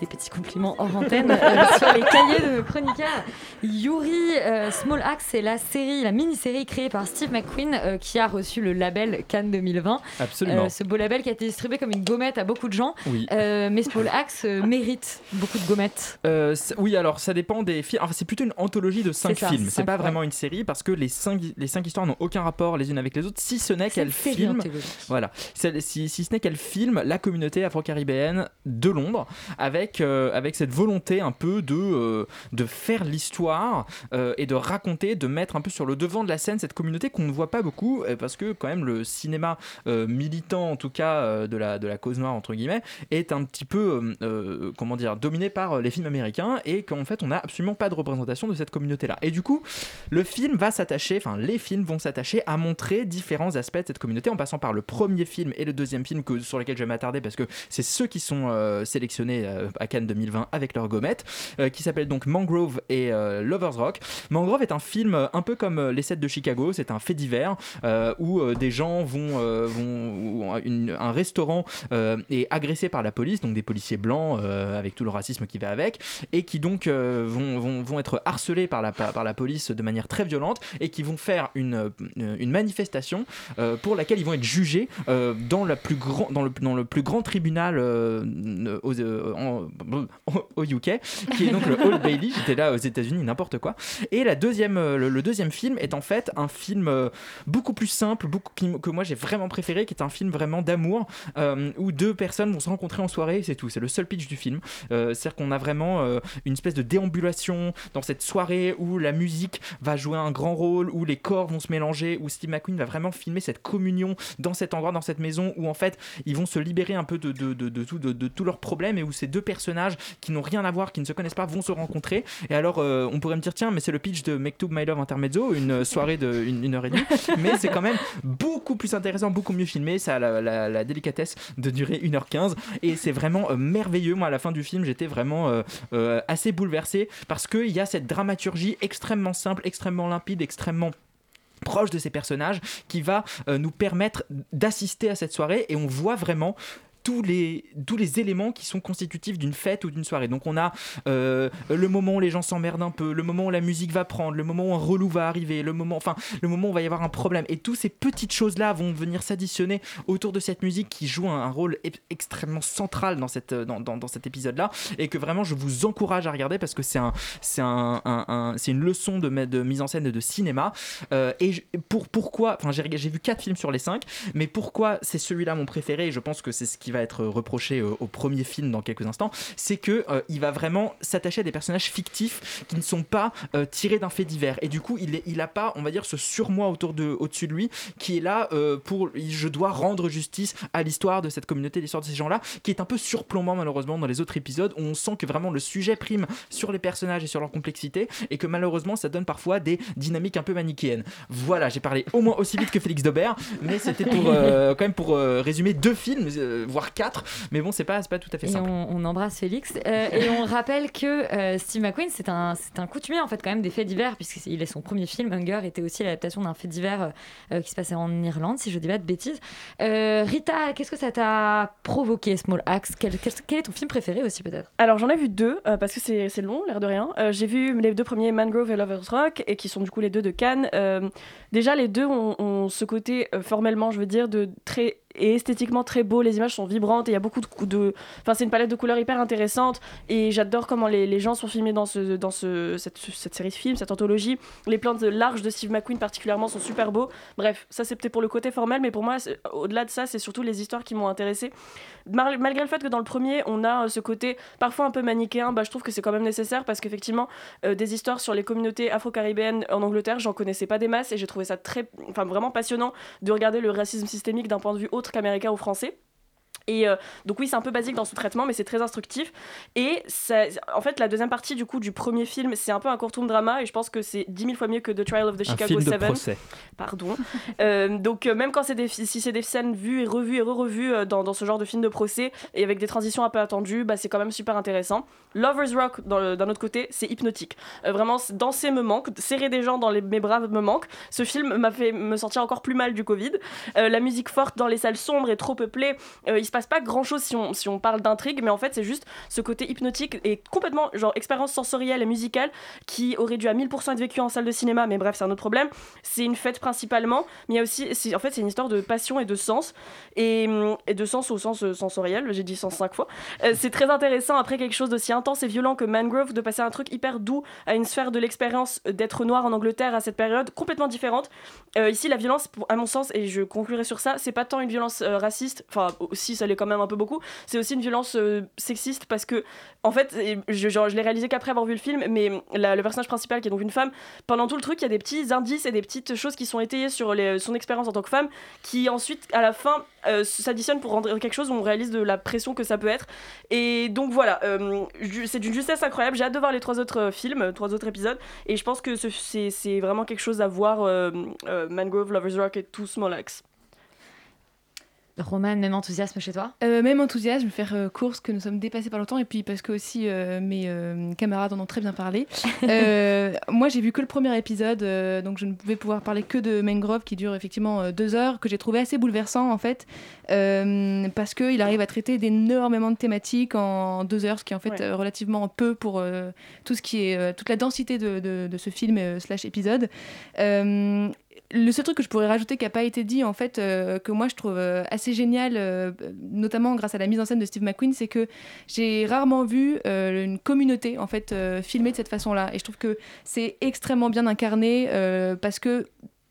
des petits compliments hors antenne euh, sur les cahiers de chroniqueurs. Yuri euh, Small Axe, c'est la série, la mini-série créée par Steve McQueen euh, qui a reçu le label Cannes 2020. Absolument. Euh, ce beau label qui a été distribué comme une gommette à beaucoup de gens. Oui. Mais Small Axe mérite beaucoup de gommettes. Oui, alors ça dépend des films. Enfin, c'est plutôt une anthologie de 5 C'est ça, films. C'est pas vraiment une série parce que les 5 les cinq histoires n'ont aucun rapport les unes avec les autres, si ce n'est qu'elles filment. Voilà, si, si ce n'est qu'elles filment la communauté afro-caribéenne de Londres avec, avec cette volonté un peu de, de faire l'histoire euh, et de raconter, de mettre un peu sur le devant de la scène cette communauté qu'on ne voit pas beaucoup euh, parce que quand même le cinéma euh, militant en tout cas de, la, de la cause noire entre guillemets est un petit peu comment dire dominé par les films américains et qu'en fait on n'a absolument pas de représentation de cette communauté là et du coup le film va s'attacher enfin les films vont s'attacher à montrer différents aspects de cette communauté en passant par le premier film et le deuxième film que, sur lesquels je vais m'attarder parce que c'est ceux qui sont sélectionnés à Cannes 2020 avec leur gommette qui s'appelle donc Mangrove et Lovers Rock. Mangrove est un film un peu comme euh, Les 7 de Chicago c'est un fait divers euh, où euh, des gens vont, euh, un restaurant euh, est agressé par la police donc des policiers blancs avec tout le racisme qui va avec et qui donc vont, vont, être harcelés par la, par, la police de manière très violente et qui vont faire une, une manifestation pour laquelle ils vont être jugés dans, la plus grand, dans, le, dans le plus grand tribunal aux, en- au UK qui est donc le Old Bailey. J'étais là aux États-Unis n'importe quoi. Et la deuxième, euh, le, deuxième film est en fait un film euh, beaucoup plus simple beaucoup, que moi j'ai vraiment préféré qui est un film vraiment d'amour euh, où deux personnes vont se rencontrer en soirée c'est tout c'est le seul pitch du film. C'est-à-dire qu'on a vraiment une espèce de déambulation dans cette soirée où la musique va jouer un grand rôle où les corps vont se mélanger où Steve McQueen va vraiment filmer cette communion dans cet endroit dans cette maison où en fait ils vont se libérer un peu de, de, de, de, de tous leurs problèmes et où ces deux personnages qui n'ont rien à voir qui ne se connaissent pas vont se rencontrer. Et alors euh, on pourrait me dire tiens mais c'est le pitch de Make to My Love Intermezzo une soirée de une, une heure et demie. Mais c'est quand même beaucoup plus intéressant beaucoup mieux filmé. Ça a la, la, la délicatesse de durer 1h15 et c'est vraiment euh, merveilleux. Moi à la fin du film j'étais vraiment euh, euh, assez bouleversé parce qu'il y a cette dramaturgie extrêmement simple extrêmement limpide extrêmement proche de ces personnages qui va euh, nous permettre d'assister à cette soirée. Et on voit vraiment tous les, tous les éléments qui sont constitutifs d'une fête ou d'une soirée. Donc on a euh, le moment où les gens s'emmerdent un peu, le moment où la musique va prendre, le moment où un relou va arriver, le moment, enfin, le moment où il va y avoir un problème. Et toutes ces petites choses-là vont venir s'additionner autour de cette musique qui joue un, rôle extrêmement central dans, cette, dans, dans, dans cet épisode-là. Et que vraiment, je vous encourage à regarder parce que c'est un, c'est un, un- une leçon de, mise en scène de cinéma. Euh, et pour, pourquoi, enfin, j'ai, vu quatre films sur les cinq, mais pourquoi c'est celui-là mon préféré, et je pense que c'est ce qui va être reproché euh, au premier film dans quelques instants, c'est que euh, il va vraiment s'attacher à des personnages fictifs qui ne sont pas euh, tirés d'un fait divers. Et du coup, il, est, il a pas, on va dire, ce surmoi autour de, au-dessus de lui qui est là pour, je dois rendre justice à l'histoire de cette communauté, l'histoire de ces gens-là, qui est un peu surplombant malheureusement dans les autres épisodes où on sent que vraiment le sujet prime sur les personnages et sur leur complexité et que malheureusement ça donne parfois des dynamiques un peu manichéennes. Voilà, j'ai parlé au moins aussi vite que Félix Daubert, mais c'était pour quand même pour résumer deux films, voire quatre. Mais bon, c'est pas, c'est pas tout à fait Et simple. on, on embrasse Félix. Euh, et on rappelle que euh, Steve McQueen, c'est un, c'est un coutumier en fait quand même des faits divers, puisqu'il est son premier film. Hunger était aussi l'adaptation d'un fait divers euh, qui se passait en Irlande, si je dis pas de bêtises. Euh, Rita, qu'est-ce que ça t'a provoqué, Small Axe? Quel, quel- quel est ton film préféré aussi peut-être? Alors j'en ai vu deux euh, parce que c'est c'est long, l'air de rien. Euh, J'ai vu les deux premiers Mangrove et Lovers Rock et qui sont du coup les deux de Cannes. Déjà les deux ont, ce côté euh, formellement, je veux dire, de très et esthétiquement très beau. Les images sont vibrantes et il y a beaucoup de, de enfin c'est une palette de couleurs hyper intéressante et j'adore comment les, les gens sont filmés dans ce dans ce cette, cette série de films, cette anthologie. Les plans de large de Steve McQueen particulièrement sont super beaux. Bref, ça c'est peut-être pour le côté formel, mais pour moi au-delà de ça, c'est surtout les histoires qui m'ont intéressé. Mal- malgré le fait que dans le premier, on a euh, ce côté parfois un peu manichéen, bah, je trouve que c'est quand même nécessaire parce qu'effectivement, euh, des histoires sur les communautés afro-caribéennes en Angleterre, j'en connaissais pas des masses et j'ai trouvé ça très, enfin vraiment passionnant de regarder le racisme systémique d'un point de vue autre qu'américain ou français. Et euh, donc oui, c'est un peu basique dans son traitement, mais c'est très instructif. Et ça, en fait, la deuxième partie du coup du premier film, c'est un peu un courtoum drama, et je pense que c'est 10 000 fois mieux que The Trial of the Un Chicago film de 7. procès. Pardon. Euh, donc euh, même quand c'est des, si c'est des scènes vues et revues et re-revues dans, dans ce genre de film de procès, et avec des transitions un peu attendues, bah, c'est quand même super intéressant. Lovers Rock, d'un autre côté, c'est hypnotique. Euh, vraiment, danser me manque, serrer des gens dans les, mes bras me manque. Ce film m'a fait me sentir encore plus mal du Covid. Euh, la musique forte dans les salles sombres et trop peuplée. Euh, il se passe pas grand chose si on, si on parle d'intrigue, mais en fait, c'est juste ce côté hypnotique et complètement, genre, expérience sensorielle et musicale qui aurait dû à 1000% être vécue en salle de cinéma, mais bref, c'est un autre problème. C'est une fête principalement, mais il y a aussi, en fait, c'est une histoire de passion et de sens, et, de sens au sens sensoriel, j'ai dit sens cinq fois. Euh, c'est très intéressant, après quelque chose d'aussi intense et violent que Mangrove, de passer un truc hyper doux à une sphère de l'expérience d'être noir en Angleterre à cette période, complètement différente. Euh, ici, la violence, à mon sens, et je conclurai sur ça, c'est pas tant une violence euh, raciste, enfin, aussi, ça l'est quand même un peu beaucoup, c'est aussi une violence euh, sexiste parce que, en fait, je, l'ai réalisé qu'après avoir vu le film, mais le personnage principal, qui est donc une femme, pendant tout le truc, il y a des petits indices et des petites choses qui sont étayées sur son expérience en tant que femme, qui ensuite, à la fin, euh, s'additionnent pour rendre quelque chose où on réalise de la pression que ça peut être. Et donc voilà, euh, c'est d'une justesse incroyable. J'ai hâte de voir les trois autres euh, films, trois autres épisodes, et je pense que ce- c'est vraiment quelque chose à voir. euh, Mangrove, Lovers Rock et tout Small Axe. Roman, même enthousiasme chez toi? Euh, même enthousiasme, faire euh, course que nous sommes dépassés par le temps et puis parce que aussi euh, mes camarades en ont très bien parlé. Moi j'ai vu que le premier épisode donc je ne pouvais pouvoir parler que de Mangrove qui dure effectivement deux heures que j'ai trouvé assez bouleversant en fait parce qu'il arrive à traiter d'énormément de thématiques en deux heures ce qui est en fait Ouais. relativement peu pour tout ce qui est toute la densité de, de- de ce film slash épisode. Le seul truc que je pourrais rajouter qui n'a pas été dit, en fait, euh, que moi je trouve euh, assez génial, euh, notamment grâce à la mise en scène de Steve McQueen, c'est que j'ai rarement vu une communauté en fait filmée de cette façon-là. Et je trouve que c'est extrêmement bien incarné parce que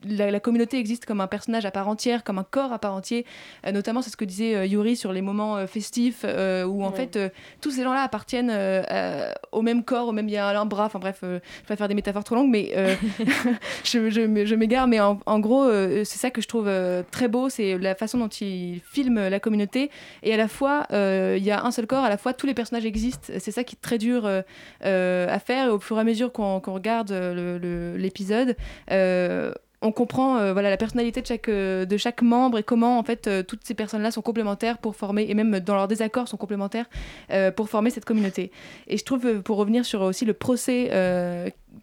la, la communauté existe comme un personnage à part entière, comme un corps à part entier. Euh, notamment, c'est ce que disait euh, Yuri sur les moments euh, festifs où en Ouais. fait tous ces gens-là appartiennent au même corps, au même il y a un bras. Enfin bref, je vais pas faire des métaphores trop longues, mais je, je, m- je m'égare. Mais en, en gros, c'est ça que je trouve très beau, c'est la façon dont il filme la communauté. Et à la fois, il y a un seul corps, à la fois tous les personnages existent. C'est ça qui est très dur à faire. Et au fur et à mesure qu'on regarde l'épisode, on comprend euh, voilà la personnalité de chaque euh, de chaque membre et comment en fait euh, toutes ces personnes-là sont complémentaires pour former et même dans leurs désaccords sont complémentaires pour former cette communauté. Et je trouve pour revenir sur aussi le procès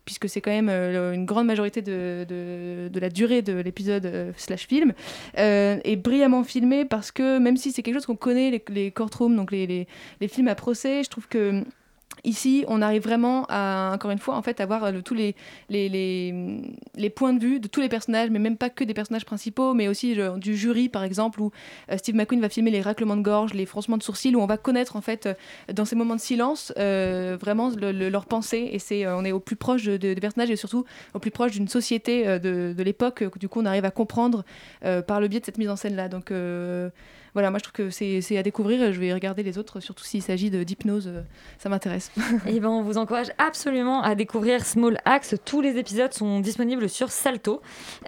puisque c'est quand même une grande majorité de, de, la durée de l'épisode slash film, est brillamment filmé parce que même si c'est quelque chose qu'on connaît, les, courtrooms, donc les, les films à procès, je trouve que Ici, on arrive vraiment à, encore une fois, en fait, avoir le- tous les, points de vue de tous les personnages, mais même pas que des personnages principaux, mais aussi du jury, par exemple, où euh, Steve McQueen va filmer les raclements de gorge, les froncements de sourcils, où on va connaître, en fait, euh, dans ces moments de silence, euh, vraiment le- le- leur pensée. Et c'est, euh, on est au plus proche de- de- des personnages et surtout au plus proche d'une société euh, de, de l'époque, que du coup, on arrive à comprendre euh, par le biais de cette mise en scène-là. Euh, voilà, moi, je trouve que c'est à découvrir. Je vais regarder les autres, surtout s'il s'agit de- d'hypnose, euh, ça m'intéresse. Et ben, on vous encourage absolument à découvrir Small Axe. Tous les épisodes sont disponibles sur Salto.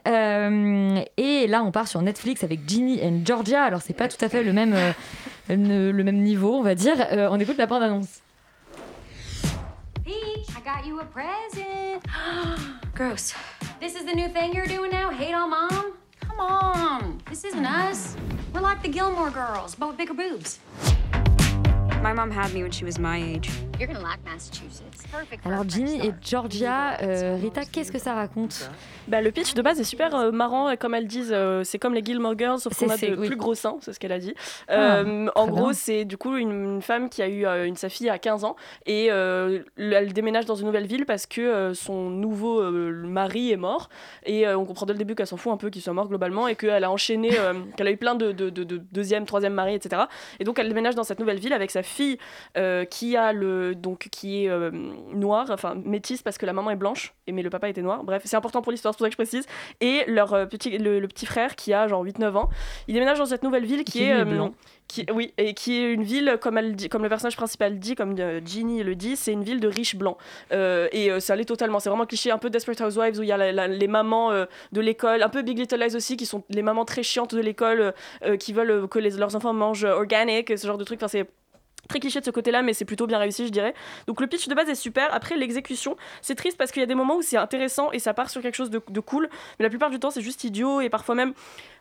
Euh, et là, on part sur Netflix avec Ginny and Georgia. Alors, c'est pas tout à fait le même, euh, le, le même niveau, on va dire. Euh, on écoute la bande-annonce. Peach, I got you a present. Gross. This is the new thing you're doing now? Hate on mom? Come on. This isn't us. We're like the Gilmore girls, but with bigger boobs. Alors, Ginny et. Georgia, euh, Rita, qu'est-ce que ça raconte Bah, le pitch de base est super euh, marrant, et comme elles disent, euh, c'est comme les Gilmore Girls, sauf qu'on C'est- a de oui. plus gros seins, c'est ce qu'elle a dit. Ah, en gros, c'est du coup une, une femme qui a eu euh, une, sa fille à 15 ans et euh, elle déménage dans une nouvelle ville parce que euh, son nouveau euh, mari est mort. Et euh, on comprend dès le début qu'elle s'en fout un peu qu'il soit mort globalement et qu'elle a enchaîné, euh, qu'elle a eu plein de, de, de- de deuxième, troisième mari, etc. Et donc elle déménage dans cette nouvelle ville avec sa fille euh, qui a le donc qui est euh, noire, enfin métisse parce que la maman est blanche, et mais le papa était noir. Bref, c'est important pour l'histoire, c'est pour ça que je précise. Et leur euh, petit le, le petit frère qui a genre 8-9 ans, il déménage dans cette nouvelle ville qui, Qui est blanc. qui, oui, et qui est une ville, comme, elle dit, comme le personnage principal dit, comme Ginny le dit, c'est une ville de riches blancs. Et ça l'est totalement. C'est vraiment cliché, un peu Desperate Housewives, où il y a la- la- les mamans de l'école, un peu Big Little Lies aussi, qui sont les mamans très chiantes de l'école, qui veulent que les- leurs enfants mangent organic, ce genre de trucs. Enfin, c'est très cliché de ce côté-là, mais c'est plutôt bien réussi, je dirais. Donc le pitch de base est super. Après, l'exécution, c'est triste parce qu'il y a des moments où c'est intéressant et ça part sur quelque chose de, de cool, mais la plupart du temps, c'est juste idiot et parfois même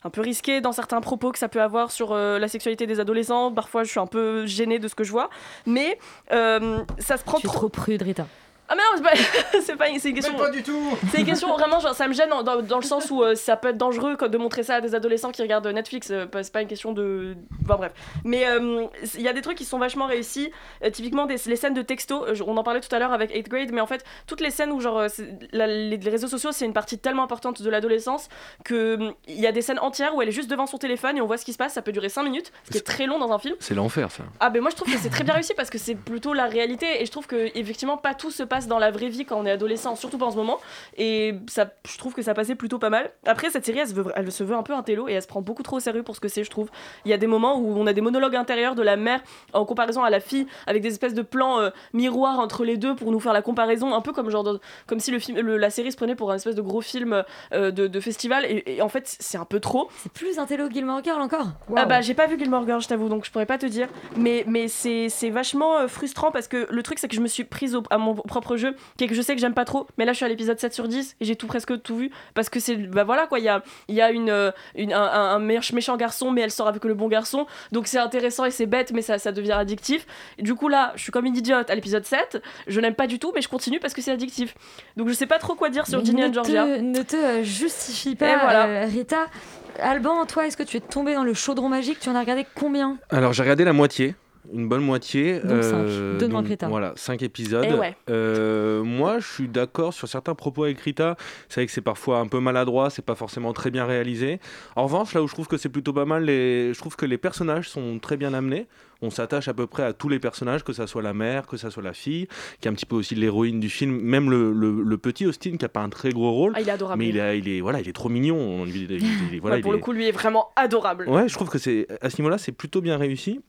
un peu risqué dans certains propos que ça peut avoir sur euh, la sexualité des adolescents. Parfois, je suis un peu gênée de ce que je vois, mais euh, ça se prend Je suis trop prude, Rita. Ah mais non, c'est pas, c'est pas, c'est une question. pas du tout C'est une question vraiment, genre, ça me gêne dans, dans- dans le sens où euh, ça peut être dangereux quoi, de montrer ça à des adolescents qui regardent Netflix. euh, c'est pas une question de. Enfin bref. Mais euh, il y a des trucs qui sont vachement réussis. Euh, typiquement, des, les scènes de texto, on en parlait tout à l'heure avec 8th grade, mais en fait, toutes les scènes où, genre, la- les, les réseaux sociaux, c'est une partie tellement importante de l'adolescence que hum, il y a des scènes entières où elle est juste devant son téléphone et on voit ce qui se passe. Ça peut durer 5 minutes, ce qui est très long dans un film. C'est l'enfer, ça. Ah ben moi je trouve que c'est très bien réussi parce que c'est plutôt la réalité et je trouve que effectivement pas tout se passe dans la vraie vie quand on est adolescent, surtout pas en ce moment. Et ça, je trouve que ça passait plutôt pas mal. Après cette série elle se veut, elle se veut un peu un télo et elle se prend beaucoup trop au sérieux pour ce que c'est je trouve. Il y a des moments où on a des monologues intérieurs de la mère en comparaison à la fille avec des espèces de plans euh, miroirs entre les deux pour nous faire la comparaison un peu comme genre comme si le film, le- la série se prenait pour un espèce de gros film euh, de, de festival et, et en fait c'est un peu trop. C'est plus un télo Gilmore Girl encore Ah bah j'ai pas vu Gilmore Girls, je t'avoue, donc je pourrais pas te dire. Mais, mais c'est c'est vachement euh, frustrant parce que le truc c'est que je me suis prise au- à mon propre jeu, qui est que je sais que j'aime pas trop. Mais là je suis à l'épisode 7 sur 10 et j'ai tout presque tout vu parce que c'est bah voilà quoi, il y a, il y a une, euh, une- un, un- un méch- méchant garçon mais elle sort avec le bon garçon. Donc c'est intéressant et c'est bête mais ça, ça devient addictif. Et du coup là je suis comme une idiote à l'épisode 7, je n'aime pas du tout mais je continue parce que c'est addictif. Donc je sais pas trop quoi dire sur Ginny ne and Georgia. te, ne te euh, justifie pas, voilà. euh, Rita. Alban, toi, est-ce que tu es tombé dans le chaudron magique? Tu en as regardé combien? Alors j'ai regardé la moitié, une bonne moitié. Donc cinq. Deux de moins que Rita. Voilà, 5 épisodes. Eh ouais. Euh, moi je suis d'accord sur certains propos avec Rita. C'est vrai que c'est parfois un peu maladroit, c'est pas forcément très bien réalisé. En revanche, là où je trouve que c'est plutôt pas mal, les... je trouve que les personnages sont très bien amenés. On s'attache à peu près à tous les personnages, que ça soit la mère, que ça soit la fille, qui est un petit peu aussi l'héroïne du film, même le, le- le petit Austin qui a pas un très gros rôle. Ah, il est adorable. Mais il, a- il est, voilà, il est trop mignon. On- il- il- il- voilà, Ouais, pour le est- coup lui est vraiment adorable. Ouais, je trouve que c'est à ce niveau-là, c'est plutôt bien réussi.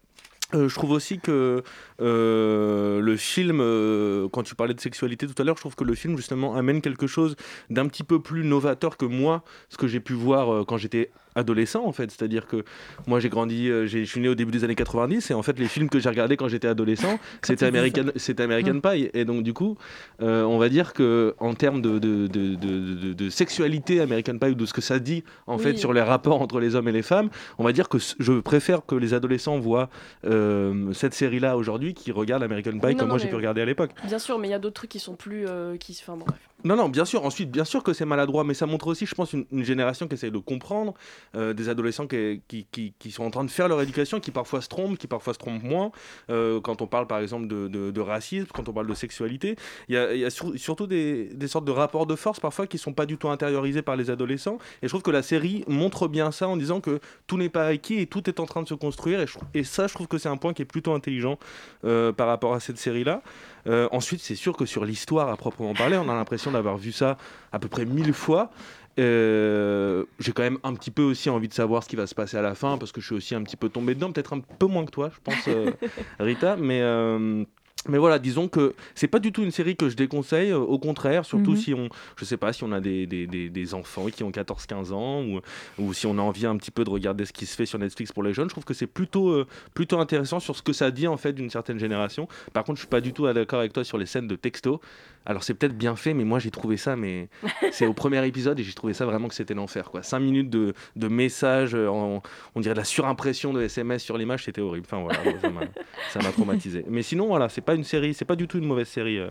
Euh, je trouve aussi que euh, le film, euh, quand tu parlais de sexualité tout à l'heure, je trouve que le film justement amène quelque chose d'un petit peu plus novateur que moi, ce que j'ai pu voir quand j'étais adolescent en fait. C'est-à-dire que moi j'ai grandi, euh, j'ai- je suis né au début des années 90 et en fait les films que j'ai regardés quand j'étais adolescent, c'était American, c'était American Pie. Et donc du coup, euh, on va dire que en termes de, de, de, de- sexualité American Pie ou de ce que ça dit en Oui. fait sur les rapports entre les hommes et les femmes, on va dire que je préfère que les adolescents voient euh, cette série-là aujourd'hui qui regardent American Pie non, comme non, moi j'ai pu regarder à l'époque. Bien sûr, mais il y a d'autres trucs qui sont plus. euh, qui... Enfin bref. Non, non, bien sûr. Ensuite, bien sûr que c'est maladroit, mais ça montre aussi, je pense, une, génération qui essaye de comprendre, euh, des adolescents qui, qui, qui- sont en train de faire leur éducation, qui parfois se trompent, qui parfois se trompent moins. Euh, quand on parle, par exemple, de, de- racisme, quand on parle de sexualité, il y a, y a sur- surtout des, des sortes de rapports de force, parfois, qui sont pas du tout intériorisés par les adolescents. Et je trouve que la série montre bien ça en disant que tout n'est pas acquis et tout est en train de se construire. Et, je et ça, je trouve que c'est un point qui est plutôt intelligent euh, par rapport à cette série-là. Ensuite, c'est sûr que sur l'histoire à proprement parler, on a l'impression d'avoir vu ça à peu près mille fois. Euh, J'ai quand même un petit peu aussi envie de savoir ce qui va se passer à la fin parce que je suis aussi un petit peu tombé dedans, peut-être un peu moins que toi, je pense, euh, Rita. Mais, euh, mais voilà, disons que c'est pas du tout une série que je déconseille, euh, au contraire, surtout Mhm. si on, je sais pas, si on a des, des, des- des enfants qui ont 14-15 ans ou, ou si on a envie un petit peu de regarder ce qui se fait sur Netflix pour les jeunes, je trouve que c'est plutôt, euh, plutôt intéressant sur ce que ça dit en fait d'une certaine génération. Par contre, je suis pas du tout d'accord avec toi sur les scènes de texto. Alors c'est peut-être bien fait, mais moi j'ai trouvé ça, mais c'est au premier épisode et j'ai trouvé ça vraiment que c'était l'enfer. quoi. Cinq minutes de, de messages, euh, en- on dirait de la surimpression de SMS sur l'image, c'était horrible. Enfin voilà, ça m'a traumatisé. Mais sinon voilà, c'est pas une série, c'est pas du tout une mauvaise série. euh,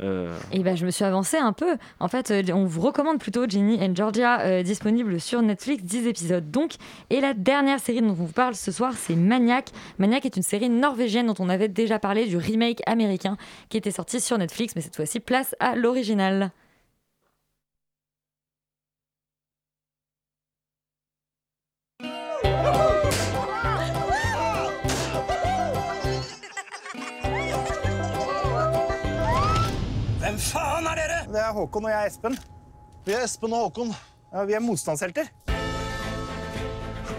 euh, Et ben, je me suis avancée un peu. En fait, euh, on vous recommande plutôt Ginny and Georgia, euh, disponible sur Netflix, 10 épisodes donc. Et la dernière série dont on vous parle ce soir, c'est Maniac. Maniac est une série norvégienne dont on avait déjà parlé du remake américain qui était sorti sur Netflix, mais cette fois-ci, place à l'original. Hvem faen er dere? Det er Håkon og jeg er Espen. Vi er Espen og Håkon. Ja, vi er motstandshelter.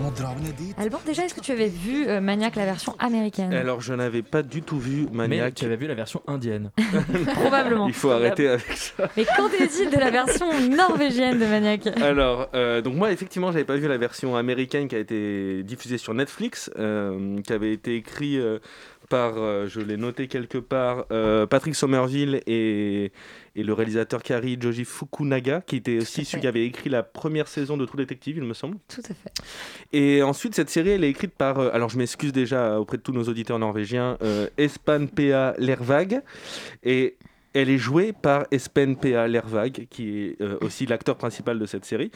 Nå drar vi ned dit. Alban, déjà, est-ce que tu avais vu euh, Maniac, la version américaine? Alors je n'avais pas du tout vu Maniac. Mais tu avais vu la version indienne. Probablement. Il faut arrêter avec ça. Mais qu'en est-il de la version norvégienne de Maniac? Alors, euh, donc moi, effectivement, j'avais pas vu la version américaine qui a été diffusée sur Netflix, euh, qui avait été écrit euh, par, euh, je l'ai noté quelque part, euh, Patrick Somerville et, et le réalisateur Kari Joji Fukunaga, qui était aussi celui qui avait écrit la première saison de True Detective, il me semble. Tout à fait. Et ensuite, cette série, elle est écrite par, euh, alors je m'excuse déjà auprès de tous nos auditeurs norvégiens, Espan P.A. Lervag. Et elle est jouée par Espen P.A. Lervag, qui est euh, aussi l'acteur principal de cette série.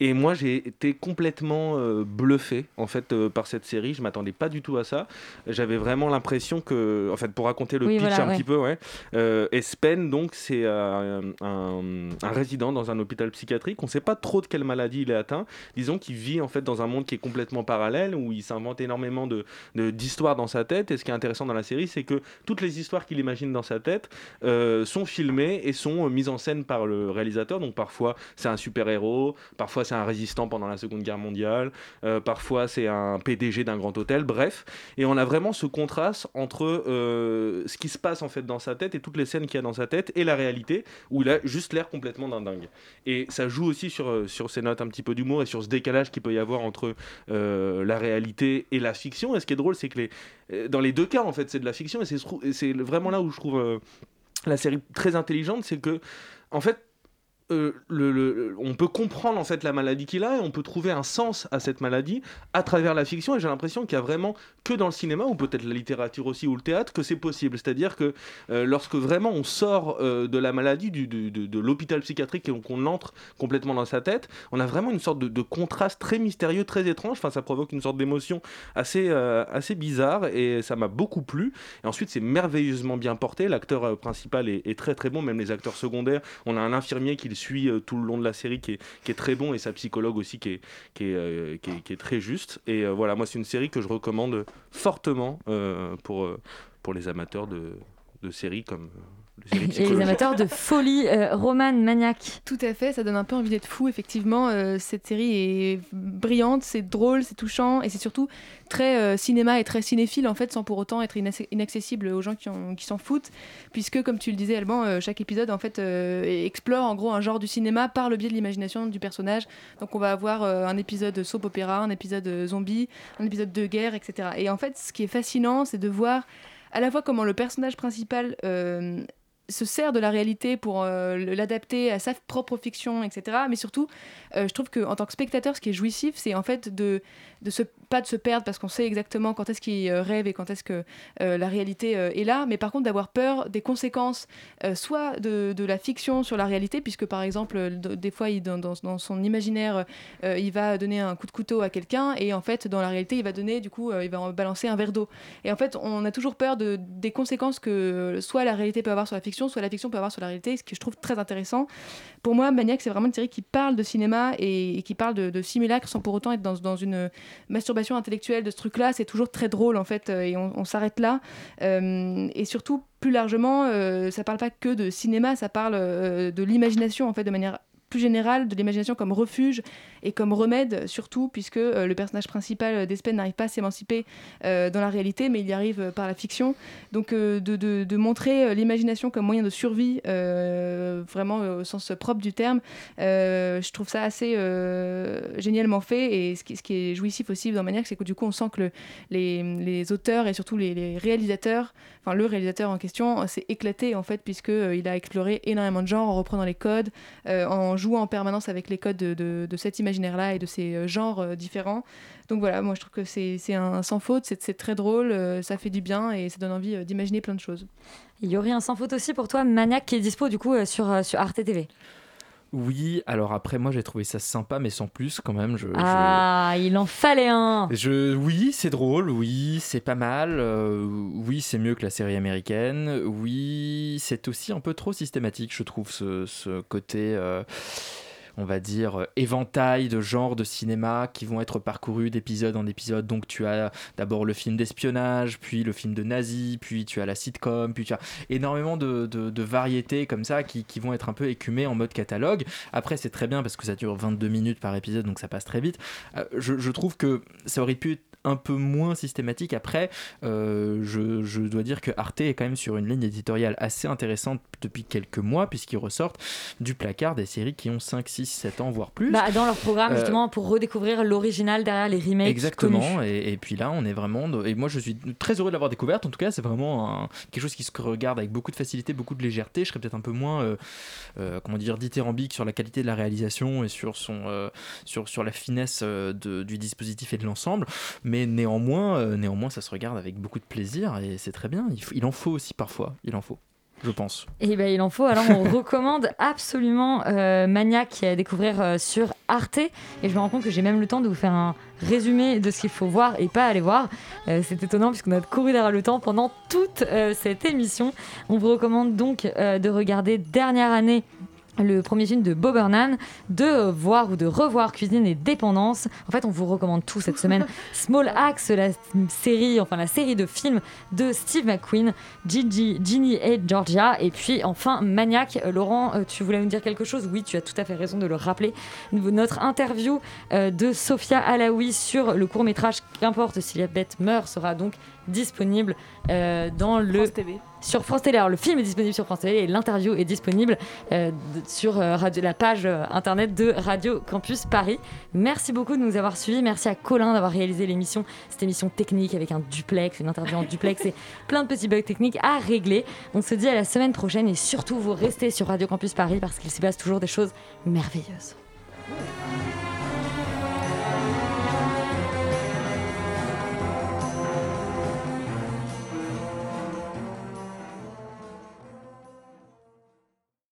Et moi, j'ai été complètement euh, bluffé, en fait, euh, par cette série. Je m'attendais pas du tout à ça. J'avais vraiment l'impression que, en fait, pour raconter le Oui, pitch voilà, un ouais. petit peu, ouais, euh, Espen, donc, c'est un, un résident dans un hôpital psychiatrique. On ne sait pas trop de quelle maladie il est atteint. Disons qu'il vit en fait dans un monde qui est complètement parallèle, où il s'invente énormément de de- d'histoires dans sa tête. Et ce qui est intéressant dans la série, c'est que toutes les histoires qu'il imagine dans sa tête euh, sont filmées et sont euh, mises en scène par le réalisateur. Donc parfois c'est un super-héros, parfois c'est un résistant pendant la Seconde Guerre mondiale, euh, parfois c'est un PDG d'un grand hôtel, bref. Et on a vraiment ce contraste entre euh, ce qui se passe en fait dans sa tête et toutes les scènes qu'il y a dans sa tête et la réalité où il a juste l'air complètement d'un dingue. Et ça joue aussi sur, euh, sur ces notes un petit peu d'humour et sur ce décalage qu'il peut y avoir entre euh, la réalité et la fiction. Et ce qui est drôle, c'est que les, euh, dans les deux cas, en fait, c'est de la fiction et c'est vraiment là où je trouve euh, la série très intelligente, c'est que, en fait, euh, on peut comprendre en fait la maladie qu'il a et on peut trouver un sens à cette maladie à travers la fiction. Et j'ai l'impression qu'il y a vraiment que dans le cinéma ou peut-être la littérature aussi ou le théâtre que c'est possible. C'est à dire que euh, lorsque vraiment on sort euh, de la maladie de, l'hôpital psychiatrique et qu'on entre complètement dans sa tête on a vraiment une sorte de, contraste très mystérieux très étrange. Enfin ça provoque une sorte d'émotion assez, assez bizarre et ça m'a beaucoup plu. Et ensuite c'est merveilleusement bien porté. L'acteur principal est, est très très bon. Même les acteurs secondaires. On a un infirmier qui le suit euh, tout le long de la série qui est, très bon et sa psychologue aussi qui est, qui est, euh, très juste. Et euh, voilà moi c'est une série que je recommande fortement pour, les amateurs de séries comme, Et les amateurs de folie, euh, Roman Maniac. Tout à fait, ça donne un peu envie d'être fou. Effectivement, euh, cette série est brillante, c'est drôle, c'est touchant et c'est surtout très euh, cinéma et très cinéphile en fait, sans pour autant être inac- inaccessible aux gens qui, ont- qui s'en foutent, puisque comme tu le disais, Alban, euh, chaque épisode en fait euh, explore en gros un genre du cinéma par le biais de l'imagination du personnage. Donc on va avoir euh, un épisode soap opéra, un épisode zombie, un épisode de guerre, etc. Et en fait, ce qui est fascinant, c'est de voir à la fois comment le personnage principal euh, se sert de la réalité pour euh, l'adapter à sa propre fiction, etc. Mais surtout, euh, je trouve qu'en tant que spectateur, ce qui est jouissif, c'est en fait de, de se, pas de se perdre parce qu'on sait exactement quand est-ce qu'il euh, rêve et quand est-ce que euh, la réalité euh, est là, mais par contre d'avoir peur des conséquences, soit de, de la fiction sur la réalité, puisque par exemple, des fois, il, dans, son imaginaire, il va donner un coup de couteau à quelqu'un, et en fait, dans la réalité, il va donner, du coup, il va en balancer un verre d'eau. Et en fait, on a toujours peur de, des conséquences que soit la réalité peut avoir sur la fiction, soit la fiction peut avoir sur la réalité, ce que je trouve très intéressant. Pour moi, Maniac, c'est vraiment une série qui parle de cinéma et, et qui parle de, de simulacre sans pour autant être dans, dans une masturbation intellectuelle de ce truc-là. C'est toujours très drôle, en fait, euh, et on, s'arrête là. Euh, et surtout, plus largement, euh, ça parle pas que de cinéma, ça parle de l'imagination, en fait, de manière plus générale, de l'imagination comme refuge et comme remède, surtout, puisque euh, le personnage principal d'Espen n'arrive pas à s'émanciper euh, dans la réalité, mais il y arrive euh, par la fiction. Donc, de, montrer l'imagination comme moyen de survie, vraiment au sens propre du terme, je trouve ça assez génialement fait. Et ce qui, est jouissif aussi dans Maniac, c'est que du coup, on sent que le- les, auteurs et surtout les, réalisateurs, enfin le réalisateur en question, s'est éclaté en fait, puisqu'il a exploré énormément de genres en reprenant les codes, en jouant en permanence avec les codes de, de- de cet imaginaire-là et de ces euh, genres euh, différents. Donc voilà, moi je trouve que c'est c'est un sans faute, c'est c'est très drôle, euh, ça fait du bien et ça donne envie euh, d'imaginer plein de choses. Il y aurait un sans faute aussi pour toi, Maniac, qui est dispo du coup euh, sur, euh, sur Arte TV. Oui, alors après, moi j'ai trouvé ça sympa, mais sans plus quand même. Je, je- Ah, il en fallait un Je, oui, c'est drôle, oui, c'est pas mal, euh, oui, c'est mieux que la série américaine, oui, c'est aussi un peu trop systématique, je trouve, ce, ce côté, euh, on va dire, euh, éventail de genres de cinéma qui vont être parcourus d'épisode en épisode. Donc tu as d'abord le film d'espionnage, puis le film de nazi, puis tu as la sitcom, puis tu as énormément de, variétés comme ça qui, vont être un peu écumées en mode catalogue. Après, c'est très bien parce que ça dure 22 minutes par épisode, donc ça passe très vite. Euh, je, je trouve que ça aurait pu un peu moins systématique. Après, euh, je, je dois dire que Arte est quand même sur une ligne éditoriale assez intéressante depuis quelques mois, puisqu'ils ressortent du placard des séries qui ont 5, 6, 7 ans, voire plus. Bah, dans leur programme, Euh, justement, pour redécouvrir l'original derrière les remakes. Exactement, et, et puis là on est vraiment. de- Et moi je suis très heureux de l'avoir découverte. En tout cas, c'est vraiment un- quelque chose qui se regarde avec beaucoup de facilité, beaucoup de légèreté. Je serais peut-être un peu moins, euh, comment dire, dithyrambique sur la qualité de la réalisation et sur, son, sur, sur la finesse de- du dispositif et de l'ensemble. Mais néanmoins, euh, néanmoins, ça se regarde avec beaucoup de plaisir et c'est très bien. Il, en faut aussi parfois, il en faut, je pense. Et ben il en faut. Alors on recommande absolument euh, Maniac à découvrir euh, sur Arte. Et je me rends compte que j'ai même le temps de vous faire un résumé de ce qu'il faut voir et pas aller voir. Euh, C'est étonnant puisqu'on a couru derrière le temps pendant toute cette émission. On vous recommande donc de regarder Dernière année. Le premier film de Bob Burnham, de voir ou de revoir Cuisine et Dépendance. En fait, on vous recommande tout cette semaine. Small Axe, la série, enfin la série de films de Steve McQueen, Gigi, Ginny et Georgia. Et puis enfin Maniac. Euh, Laurent, euh, tu voulais nous dire quelque chose? Oui, tu as tout à fait raison de le rappeler. Notre interview euh, de Sophia Alaoui sur le court métrage Qu'importe si la bête meurt sera donc disponible euh, dans le sur France Télé. Alors, le film est disponible sur France Télé et l'interview est disponible euh, sur euh, radio- la page internet de Radio Campus Paris. Merci beaucoup de nous avoir suivis. Merci à Colin d'avoir réalisé l'émission, cette émission technique avec un duplex, une interview en duplex et plein de petits bugs techniques à régler. On se dit à la semaine prochaine et surtout vous restez sur Radio Campus Paris parce qu'il s'y passe toujours des choses merveilleuses.